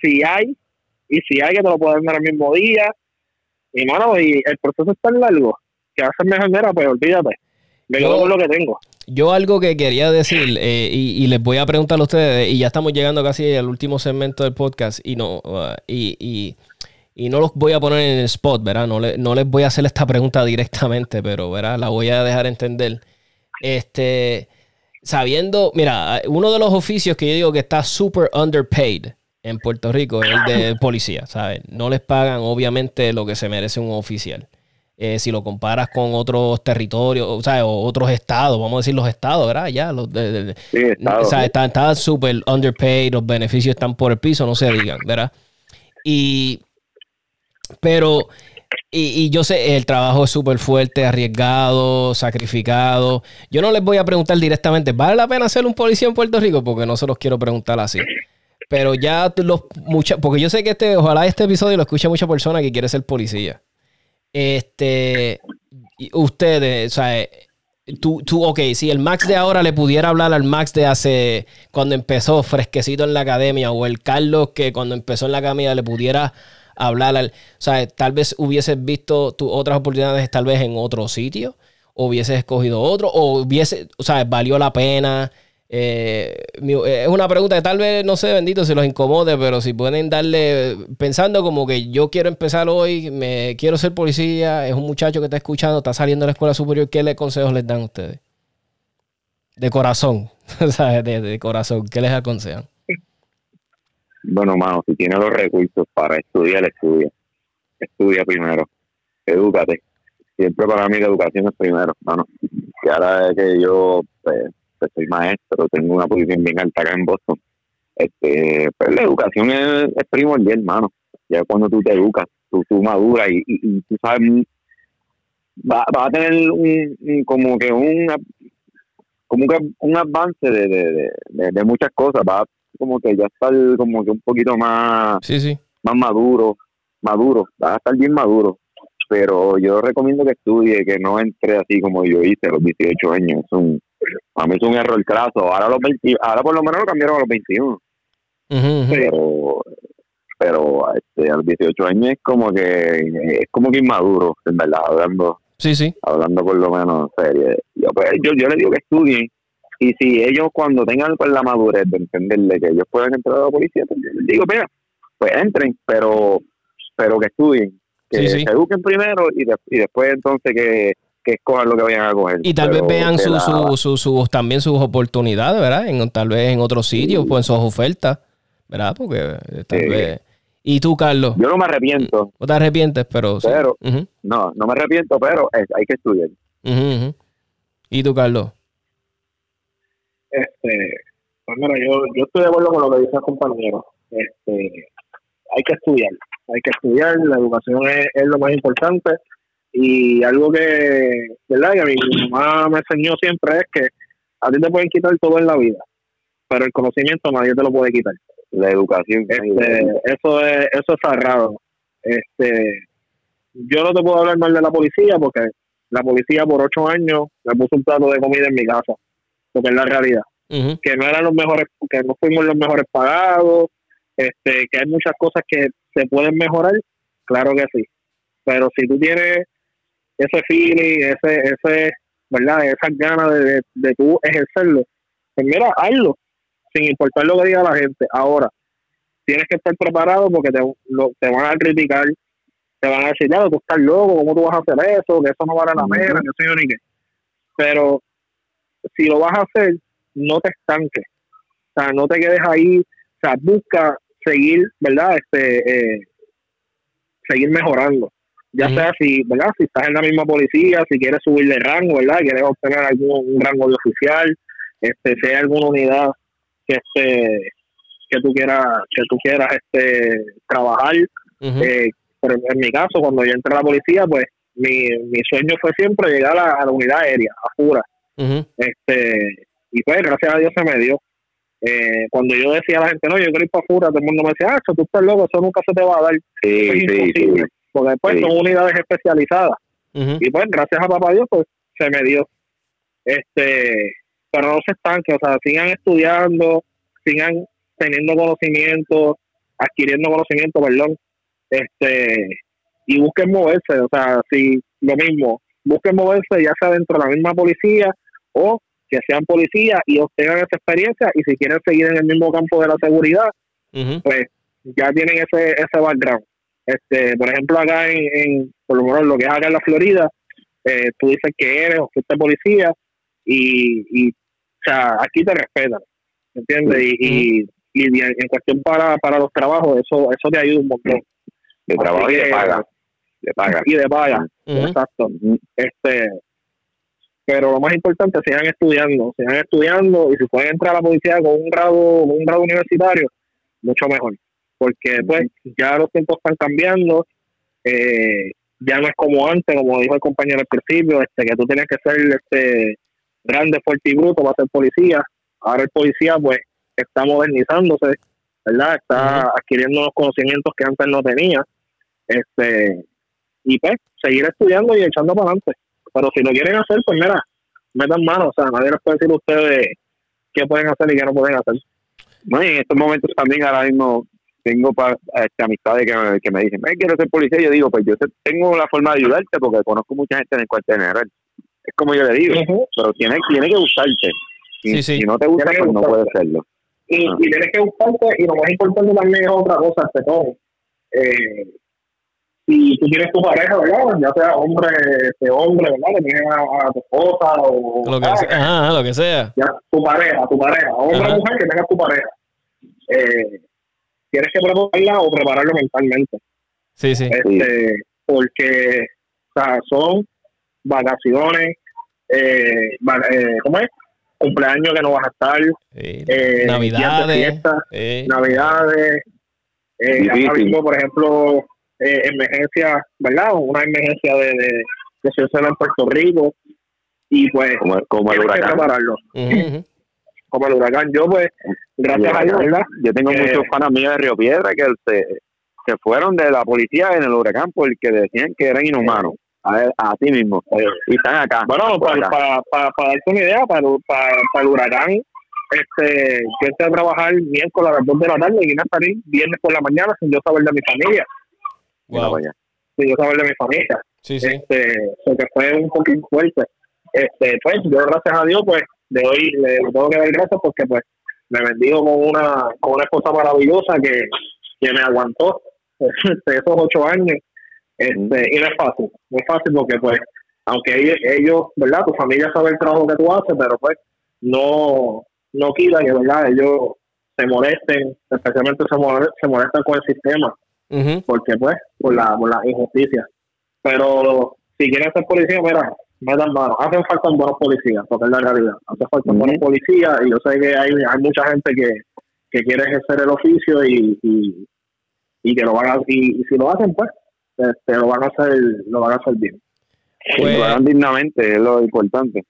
Speaker 3: si hay, y si hay que te lo pueden dar el mismo día, y mano, y el proceso es tan largo que hacer mejor manera, pues olvídate yo, lo que tengo.
Speaker 2: Yo algo que quería decir, eh, y, les voy a preguntar a ustedes, y ya estamos llegando casi al último segmento del podcast, y no, uh, y, no los voy a poner en el spot, ¿verdad? No, no les voy a hacer esta pregunta directamente, pero, ¿verdad? La voy a dejar entender. Este, sabiendo, mira, uno de los oficios que yo digo que está súper underpaid en Puerto Rico es el de policía, ¿sabes? No les pagan, obviamente, lo que se merece un oficial. Eh, si lo comparas con otros territorios, o sea, otros estados, vamos a decir los estados, ¿verdad? Ya, los de, o sea, están súper underpaid, los beneficios están por el piso, no se digan, ¿verdad? Y, pero, y, yo sé, el trabajo es súper fuerte, arriesgado, sacrificado. Yo no les voy a preguntar directamente, ¿vale la pena ser un policía en Puerto Rico? Porque no se los quiero preguntar así. Pero ya los mucha, porque yo sé que este, ojalá este episodio lo escuche mucha persona que quiere ser policía. Este, ustedes, o sea, Tú, tú, ok, si el Max de ahora le pudiera hablar al Max de hace, cuando empezó fresquecito en la academia, o el Carlos que cuando empezó en la academia le pudiera hablar al, o sea, tal vez hubieses visto tus otras oportunidades tal vez en otro sitio, o hubieses escogido otro, o hubiese, o sea, valió la pena eh, es una pregunta que tal vez, no sé, bendito, si los incomode, pero si pueden darle, pensando como que yo quiero empezar hoy, me quiero ser policía, es un muchacho que está escuchando, está saliendo de la escuela superior, ¿qué le consejos les dan a ustedes? De corazón, ¿sabes? De, corazón, ¿qué les aconsejan?
Speaker 4: Bueno, mano, si tienes los recursos para estudiar, estudia. Estudia primero. Edúcate. Siempre para mí la educación es primero, mano. Y ahora es que yo, pues, soy maestro, tengo una posición bien alta acá en Boston. Este, pues la educación es, es primordial, hermano. Ya cuando tú te educas, tú, tú maduras y, y, tú sabes, va, va a tener un, como que un como que un avance de, de, de, muchas cosas, va como que ya estar como que un poquito más,
Speaker 2: sí, sí.
Speaker 4: más maduro, maduro, va a estar bien maduro pero yo recomiendo que estudie, que no entre así como yo hice a los 18 años. Es un, a mí es un error craso. Ahora, los ahora por lo menos lo cambiaron a los 21. Pero, pero este, a los 18 años es como que es como que inmaduro, en verdad, hablando.
Speaker 2: Sí, sí.
Speaker 4: Hablando por lo menos en serio. Yo, pues, yo, yo les digo que estudien. Y si ellos cuando tengan pues, la madurez de entenderle que ellos pueden entrar a la policía, pues, les digo, mira, pues entren, pero pero que estudien que se eduquen primero y, y después entonces que, que, escojan lo que vayan a coger.
Speaker 2: Y tal vez vean su, su, también sus oportunidades, ¿verdad? En, tal vez en otros sitios, pues en sus ofertas, ¿verdad? Porque eh, tal vez... ¿Y tú, Carlos?
Speaker 4: Yo no me arrepiento.
Speaker 2: No te arrepientes, pero...
Speaker 4: Pero, no, no me arrepiento, pero hay que estudiar.
Speaker 2: ¿Y tú, Carlos?
Speaker 3: Este, pues mira, yo, yo estoy de acuerdo con lo que dice el compañero. Este, hay que estudiar hay que estudiar, la educación es, lo más importante y algo que, ¿verdad? a mi mamá me enseñó siempre es que a ti te pueden quitar todo en la vida, pero el conocimiento nadie te lo puede quitar.
Speaker 4: La educación.
Speaker 3: Este, eso es eso es sagrado. Este, yo no te puedo hablar mal de la policía porque la policía por ocho años me puso un plato de comida en mi casa, porque es la realidad. Que no eran los mejores, que no fuimos los mejores pagados, este, que hay muchas cosas que se pueden mejorar, claro que sí. Pero si tú tienes ese feeling, ese, ese, ¿verdad? Esas ganas de, de, tú ejercerlo, pues mira, hazlo, sin importar lo que diga la gente. Ahora, tienes que estar preparado porque te, te van a criticar, te van a decir, ya, tú estás loco, ¿cómo tú vas a hacer eso? Que eso no vale la pena, que eso ni qué. Pero si lo vas a hacer, no te estanques. O sea, no te quedes ahí. O sea, busca seguir, ¿verdad? Este, eh, seguir mejorando. Ya sea si, ¿verdad? Si estás en la misma policía, si quieres subir de rango, ¿verdad? Quieres obtener algún un rango de oficial, este, si hay alguna unidad que este que tú quieras que tú quieras este trabajar eh, pero en, mi caso cuando yo entré a la policía pues mi, mi sueño fue siempre llegar a, la unidad aérea a Fura este y pues gracias a Dios se me dio eh, cuando yo decía a la gente, no, yo quiero ir para Fura, todo el mundo me decía, ah, eso tú estás loco, eso nunca se te va a dar.
Speaker 4: Sí, es imposible.
Speaker 3: Porque después son unidades especializadas. Y pues, gracias a papá Dios, pues se me dio. Este, pero no se estanque, o sea, sigan estudiando, sigan teniendo conocimiento, adquiriendo conocimiento, perdón, este, y busquen moverse, o sea, si lo mismo, busquen moverse ya sea dentro de la misma policía o que sean policías y obtengan esa experiencia y si quieren seguir en el mismo campo de la seguridad, pues ya tienen ese ese background. Este, por ejemplo, acá en, por lo menos lo que es acá en la Florida, eh, tú dices que eres o fuiste policía y, y o sea, aquí te respetan, ¿entiendes? Y, y, en cuestión para, para los trabajos, eso eso te ayuda un montón.
Speaker 4: De trabajo y de paga. De paga.
Speaker 3: Y de paga, exacto. Este, pero lo más importante sigan estudiando, sigan estudiando y si pueden entrar a la policía con un grado, un grado universitario, mucho mejor, porque pues ya los tiempos están cambiando, eh, ya no es como antes, como dijo el compañero al principio, este que tú tienes que ser este grande, fuerte y bruto para ser policía, ahora el policía pues está modernizándose, ¿verdad? Está adquiriendo los conocimientos que antes no tenía, este y pues seguir estudiando y echando para adelante. Pero si lo quieren hacer, pues mira, metan mano, o sea, nadie les puede decir a ustedes qué pueden hacer y qué no pueden hacer.
Speaker 4: Bueno, y en estos momentos también ahora mismo tengo pa, este, amistades que me, que me dicen, quiero ser policía, yo digo, pues yo tengo la forma de ayudarte porque conozco mucha gente en el cuartel general. Es como yo le digo, pero tiene, tiene que gustarte. Si, si no te gusta, pues no puede serlo.
Speaker 3: Y, y, tienes que gustarte, y lo más importante también es otra cosa, este todo. Eh, si tú tienes tu pareja, ¿verdad? Ya sea hombre, este hombre, ¿verdad? Que tienes a, tu esposa o...
Speaker 2: Lo que, sea, lo que sea.
Speaker 3: Ya, tu pareja, tu pareja. Hombre o mujer que tengas tu pareja. Eh, tienes que prepararla o prepararlo mentalmente.
Speaker 2: Sí, sí.
Speaker 3: Este, porque, o sea, son vacaciones, eh, eh, ¿cómo es? Cumpleaños que no vas a estar,
Speaker 2: eh, navidades,
Speaker 3: navidades, eh, por ejemplo, eh, emergencia, ¿verdad? Una emergencia de, de, que se usa en Puerto Rico y pues
Speaker 4: como, como el huracán.
Speaker 3: Como el huracán. Yo pues, gracias a Dios, ¿verdad?
Speaker 4: Yo tengo muchos fans míos de Río Piedra que se, se fueron de la policía en el huracán porque decían que eran inhumanos. A, a ti mismo. Y están acá.
Speaker 3: Bueno, para, para, para, darte una idea, para, para, para el huracán, este, yo empecé a trabajar miércoles a las 2 de la tarde y vine a salir viernes por la mañana sin yo saber de mi familia. Sin yo saber de mi familia.
Speaker 2: Sí, sí.
Speaker 3: Este, porque fue un poquito fuerte. Este, pues yo gracias a Dios, pues, de hoy le, tengo que dar gracias porque pues me bendigo con una, con una esposa maravillosa que, que me aguantó este, esos ocho años. Este, y no es fácil, no es fácil porque pues, aunque ellos, ellos, ¿verdad? Tu familia sabe el trabajo que tú haces, pero pues no, no quita que verdad ellos se molesten, especialmente se, se molestan con el sistema, porque pues, por la, por la injusticia. Pero si quieren ser policía, mira, metan mano. Hacen falta buenos policías, porque es la realidad. Hace falta buenos policías y yo sé que hay, hay mucha gente que, que quiere ejercer el oficio y, y, y que lo van a, y, si lo hacen, pues, este, lo van a hacer, lo van a hacer bien.
Speaker 4: Pues, lo hagan dignamente, es lo importante.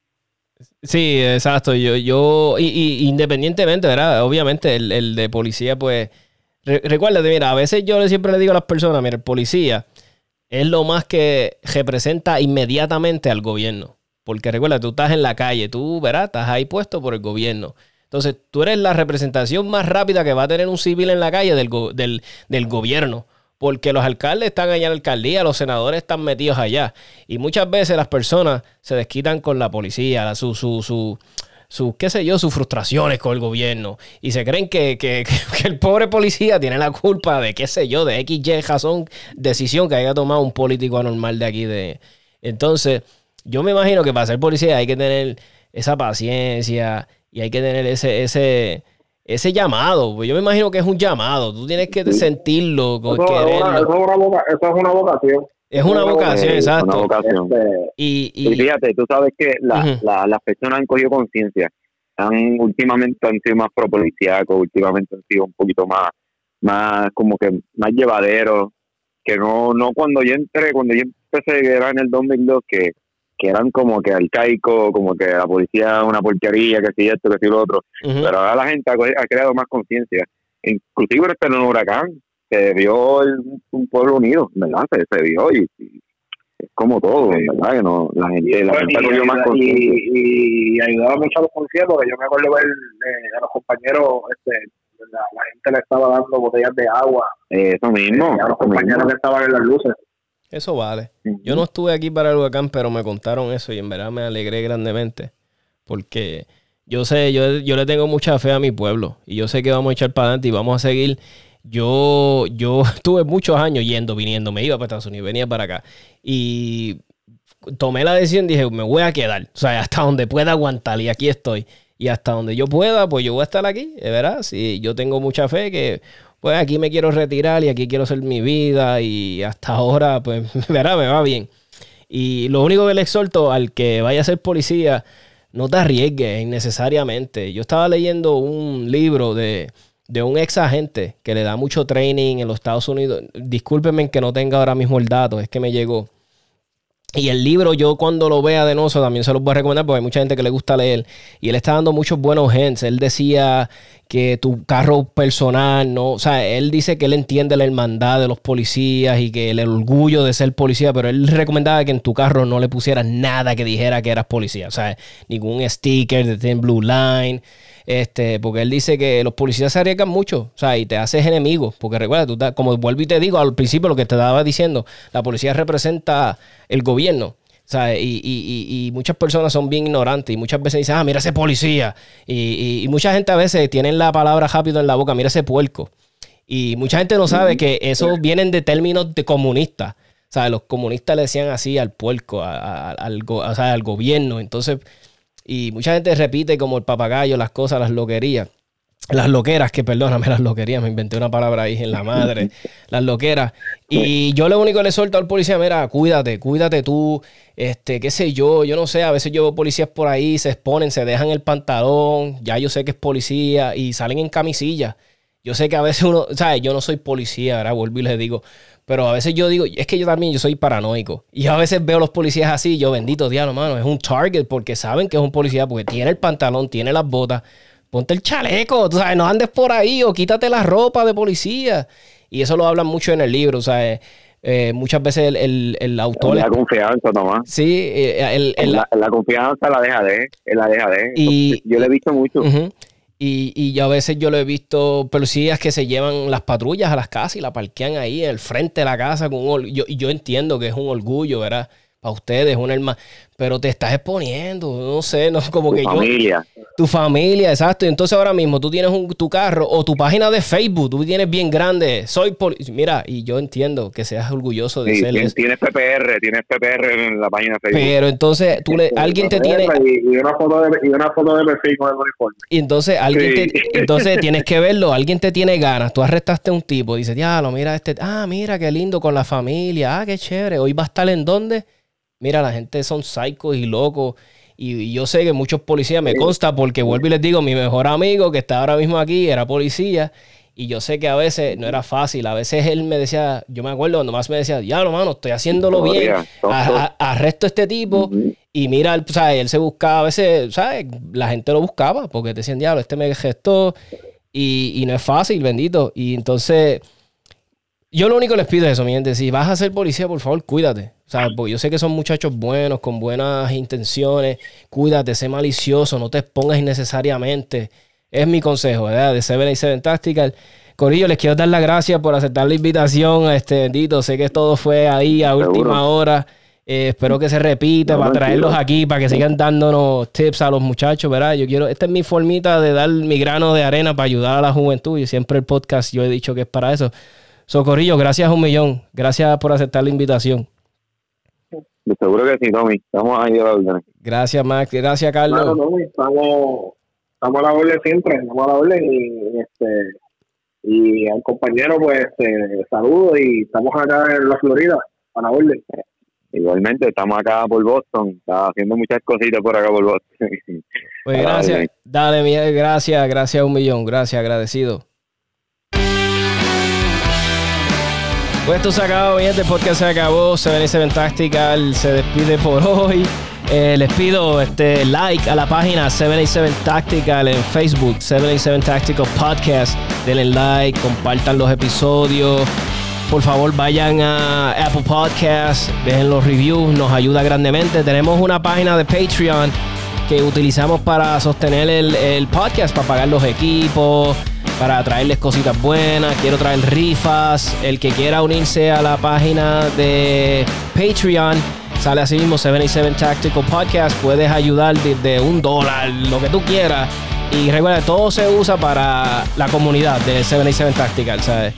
Speaker 2: Sí, exacto. Yo, yo, y, independientemente, ¿verdad? Obviamente, el, el de policía, pues. recuérdate, mira, a veces yo siempre le digo a las personas, mira, el policía es lo más que representa inmediatamente al gobierno. Porque recuerda, tú estás en la calle, tú, ¿verdad? Estás ahí puesto por el gobierno. Entonces, tú eres la representación más rápida que va a tener un civil en la calle del, del, del gobierno porque los alcaldes están allá en la alcaldía, los senadores están metidos allá. Y muchas veces las personas se desquitan con la policía, su, su, su, su qué sé yo, sus frustraciones con el gobierno. Y se creen que, que, que, el pobre policía tiene la culpa de, qué sé yo, de X, Y razón, decisión que haya tomado un político anormal de aquí. De... Entonces, yo me imagino que para ser policía hay que tener esa paciencia y hay que tener ese, ese, ese llamado, pues yo me imagino que es un llamado, tú tienes que sentirlo,
Speaker 3: eso, es una eso es una vocación.
Speaker 2: Es una vocación, exacto.
Speaker 4: Una vocación. Este, y, fíjate, tú sabes que la, las personas han cogido conciencia. Han, últimamente han sido más propolicíacos, últimamente han sido un poquito más, más como que más llevaderos. Que no, no cuando yo entré, cuando yo empecé, era en el 2002, que que eran como que arcaicos, como que la policía es una porquería, que si esto, que si lo otro. Pero ahora la gente ha, creado más conciencia. Inclusive este en un huracán se vio un pueblo unido, ¿verdad? Se, vio y, es como todo, ¿verdad? Que no, la gente, la gente
Speaker 3: y, más conciencia. Y, ayudaba mucho a los policías, porque yo me acuerdo ver eh, a los compañeros, este, la, gente le estaba dando botellas de agua.
Speaker 4: Eso mismo.
Speaker 3: Eh, a los compañeros que estaban en las luces.
Speaker 2: Eso vale. Yo no estuve aquí para el huracán, pero me contaron eso y en verdad me alegré grandemente. Porque yo sé, yo, yo le tengo mucha fe a mi pueblo y yo sé que vamos a echar para adelante y vamos a seguir. Yo, yo estuve muchos años yendo, viniendo, me iba para Estados Unidos, venía para acá. Y tomé la decisión, dije, me voy a quedar. O sea, hasta donde pueda aguantar y aquí estoy. Y hasta donde yo pueda, pues yo voy a estar aquí, ¿verdad? Sí, yo tengo mucha fe que pues aquí me quiero retirar y aquí quiero hacer mi vida y hasta ahora, pues, verá, me va bien. Y lo único que le exhorto al que vaya a ser policía, no te arriesgues innecesariamente. Yo estaba leyendo un libro de, un ex agente que le da mucho training en los Estados Unidos. Discúlpenme que no tenga ahora mismo el dato, es que me llegó. Y el libro, yo cuando lo vea de Noso también se los voy a recomendar porque hay mucha gente que le gusta leer. Y él está dando muchos buenos hints. Él decía que tu carro personal, no. O sea, él dice que él entiende la hermandad de los policías y que el orgullo de ser policía, pero él recomendaba que en tu carro no le pusieras nada que dijera que eras policía. O sea, ningún sticker de Thin Blue Line. Este, porque él dice que los policías se arriesgan mucho, o sea, y te haces enemigo. Porque recuerda, tú como vuelvo y te digo al principio lo que te estaba diciendo, la policía representa el gobierno. O sea, y, y, y, muchas personas son bien ignorantes y muchas veces dicen, ah, mira ese policía. Y, mucha gente a veces tienen la palabra rápido en la boca, mira ese puerco. Y mucha gente no sabe que eso vienen de términos de comunistas. O sea, los comunistas le decían así al puerco, al, al gobierno. Entonces, y mucha gente repite como el papagayo las cosas, las loquerías. Las loqueras, que perdóname, las loquerías, me inventé una palabra ahí en la madre. las loqueras. Y yo lo único que le suelto al policía, mira, cuídate, cuídate tú, este, qué sé yo, yo no sé, a veces yo veo policías por ahí, se exponen, se dejan el pantalón, ya yo sé que es policía y salen en camisilla. Yo sé que a veces uno, ¿sabes? Yo no soy policía, ahora vuelvo y les digo, pero a veces yo digo, es que yo también yo soy paranoico. Y a veces veo a los policías así, yo bendito diablo, mano, es un target porque saben que es un policía, porque tiene el pantalón, tiene las botas. Ponte el chaleco, tú sabes, no andes por ahí o quítate la ropa de policía. Y eso lo hablan mucho en el libro, o sea, eh, muchas veces el, el, el autor...
Speaker 4: La confianza, Tomás.
Speaker 2: Sí, eh, el,
Speaker 4: la, confianza la deja de, la deja de. Y, yo lo he visto mucho.
Speaker 2: Y, y a veces yo lo he visto policías que se llevan las patrullas a las casas y la parquean ahí en el frente de la casa. con un, yo, yo entiendo que es un orgullo, ¿verdad? Para ustedes, un hermano pero te estás exponiendo, no sé, no como que
Speaker 4: tu familia.
Speaker 2: Tu familia, exacto. Entonces ahora mismo tú tienes un, tu carro o tu página de Facebook, tú tienes bien grande, soy Mira, y yo entiendo que seas orgulloso de
Speaker 4: sí,
Speaker 2: ser
Speaker 4: tienes, tienes, PPR, tienes PPR en la página de Facebook.
Speaker 2: Pero entonces tú le, alguien te tiene...
Speaker 3: Y, una foto de, y una foto de perfil con el uniforme.
Speaker 2: Y entonces alguien te, entonces tienes que verlo, alguien te tiene ganas, tú arrestaste a un tipo, dices, lo mira este, ah, mira qué lindo con la familia, ah, qué chévere, hoy va a estar en dónde? Mira, la gente son psicos y locos. Y, yo sé que muchos policías me consta porque vuelvo y les digo, mi mejor amigo que está ahora mismo aquí era policía. Y yo sé que a veces no era fácil. A veces él me decía, yo me acuerdo cuando más me decía, ya, no, mano, estoy haciéndolo bien. arresto a este tipo. Y mira, o sea, él se buscaba, a veces, ¿sabes? La gente lo buscaba porque te decían, diablo, este me gestó. Y, y no es fácil, bendito. Y entonces, yo lo único que les pido es eso, mi gente. Si vas a ser policía, por favor, cuídate. O sea, porque yo sé que son muchachos buenos, con buenas intenciones. Cuídate, sé malicioso, no te expongas innecesariamente. Es mi consejo, ¿verdad? De Seven y Seven Tactical. Corillo, les quiero dar las gracias por aceptar la invitación. Este bendito, sé que todo fue ahí a última hora. Eh, espero que se repita para traerlos aquí, para que sigan dándonos tips a los muchachos, ¿verdad? Yo quiero, esta es mi formita de dar mi grano de arena para ayudar a la juventud y siempre el podcast yo he dicho que es para eso. Socorrillo, gracias un millón. Gracias por aceptar la invitación.
Speaker 4: Seguro que sí, Tommy. Estamos ahí a la orden.
Speaker 2: Gracias, Max. Gracias, Carlos.
Speaker 3: Claro, Tommy. Estamos, estamos a la orden siempre. Estamos a la orden y, este, y al compañero, pues, eh, saludo y estamos acá en la Florida a la orden.
Speaker 4: Igualmente, estamos acá por Boston. Está haciendo muchas cositas por acá por Boston.
Speaker 2: Pues gracias. Dale, Miguel, gracias. Gracias un millón. Gracias, agradecido. Pues esto se acabó, bien, el podcast se acabó. Se ven Tactical se despide por hoy. Eh, les pido este like a la página 77 Tactical en Facebook, 77 Tactical Podcast. Denle like, compartan los episodios. Por favor, vayan a Apple Podcast, dejen los reviews, nos ayuda grandemente. Tenemos una página de Patreon que utilizamos para sostener el, el podcast, para pagar los equipos para traerles cositas buenas. Quiero traer rifas. El que quiera unirse a la página de Patreon, sale así mismo 77 Tactical Podcast. Puedes ayudar desde un dólar, lo que tú quieras. Y recuerda, todo se usa para la comunidad de 77 Tactical, ¿sabes?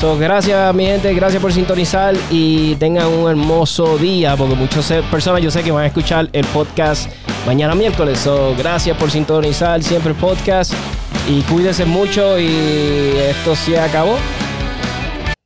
Speaker 2: So, gracias, mi gente, gracias por sintonizar y tengan un hermoso día, porque muchas personas yo sé que van a escuchar el podcast mañana miércoles. So, gracias por sintonizar siempre el podcast y cuídense mucho y esto se acabó.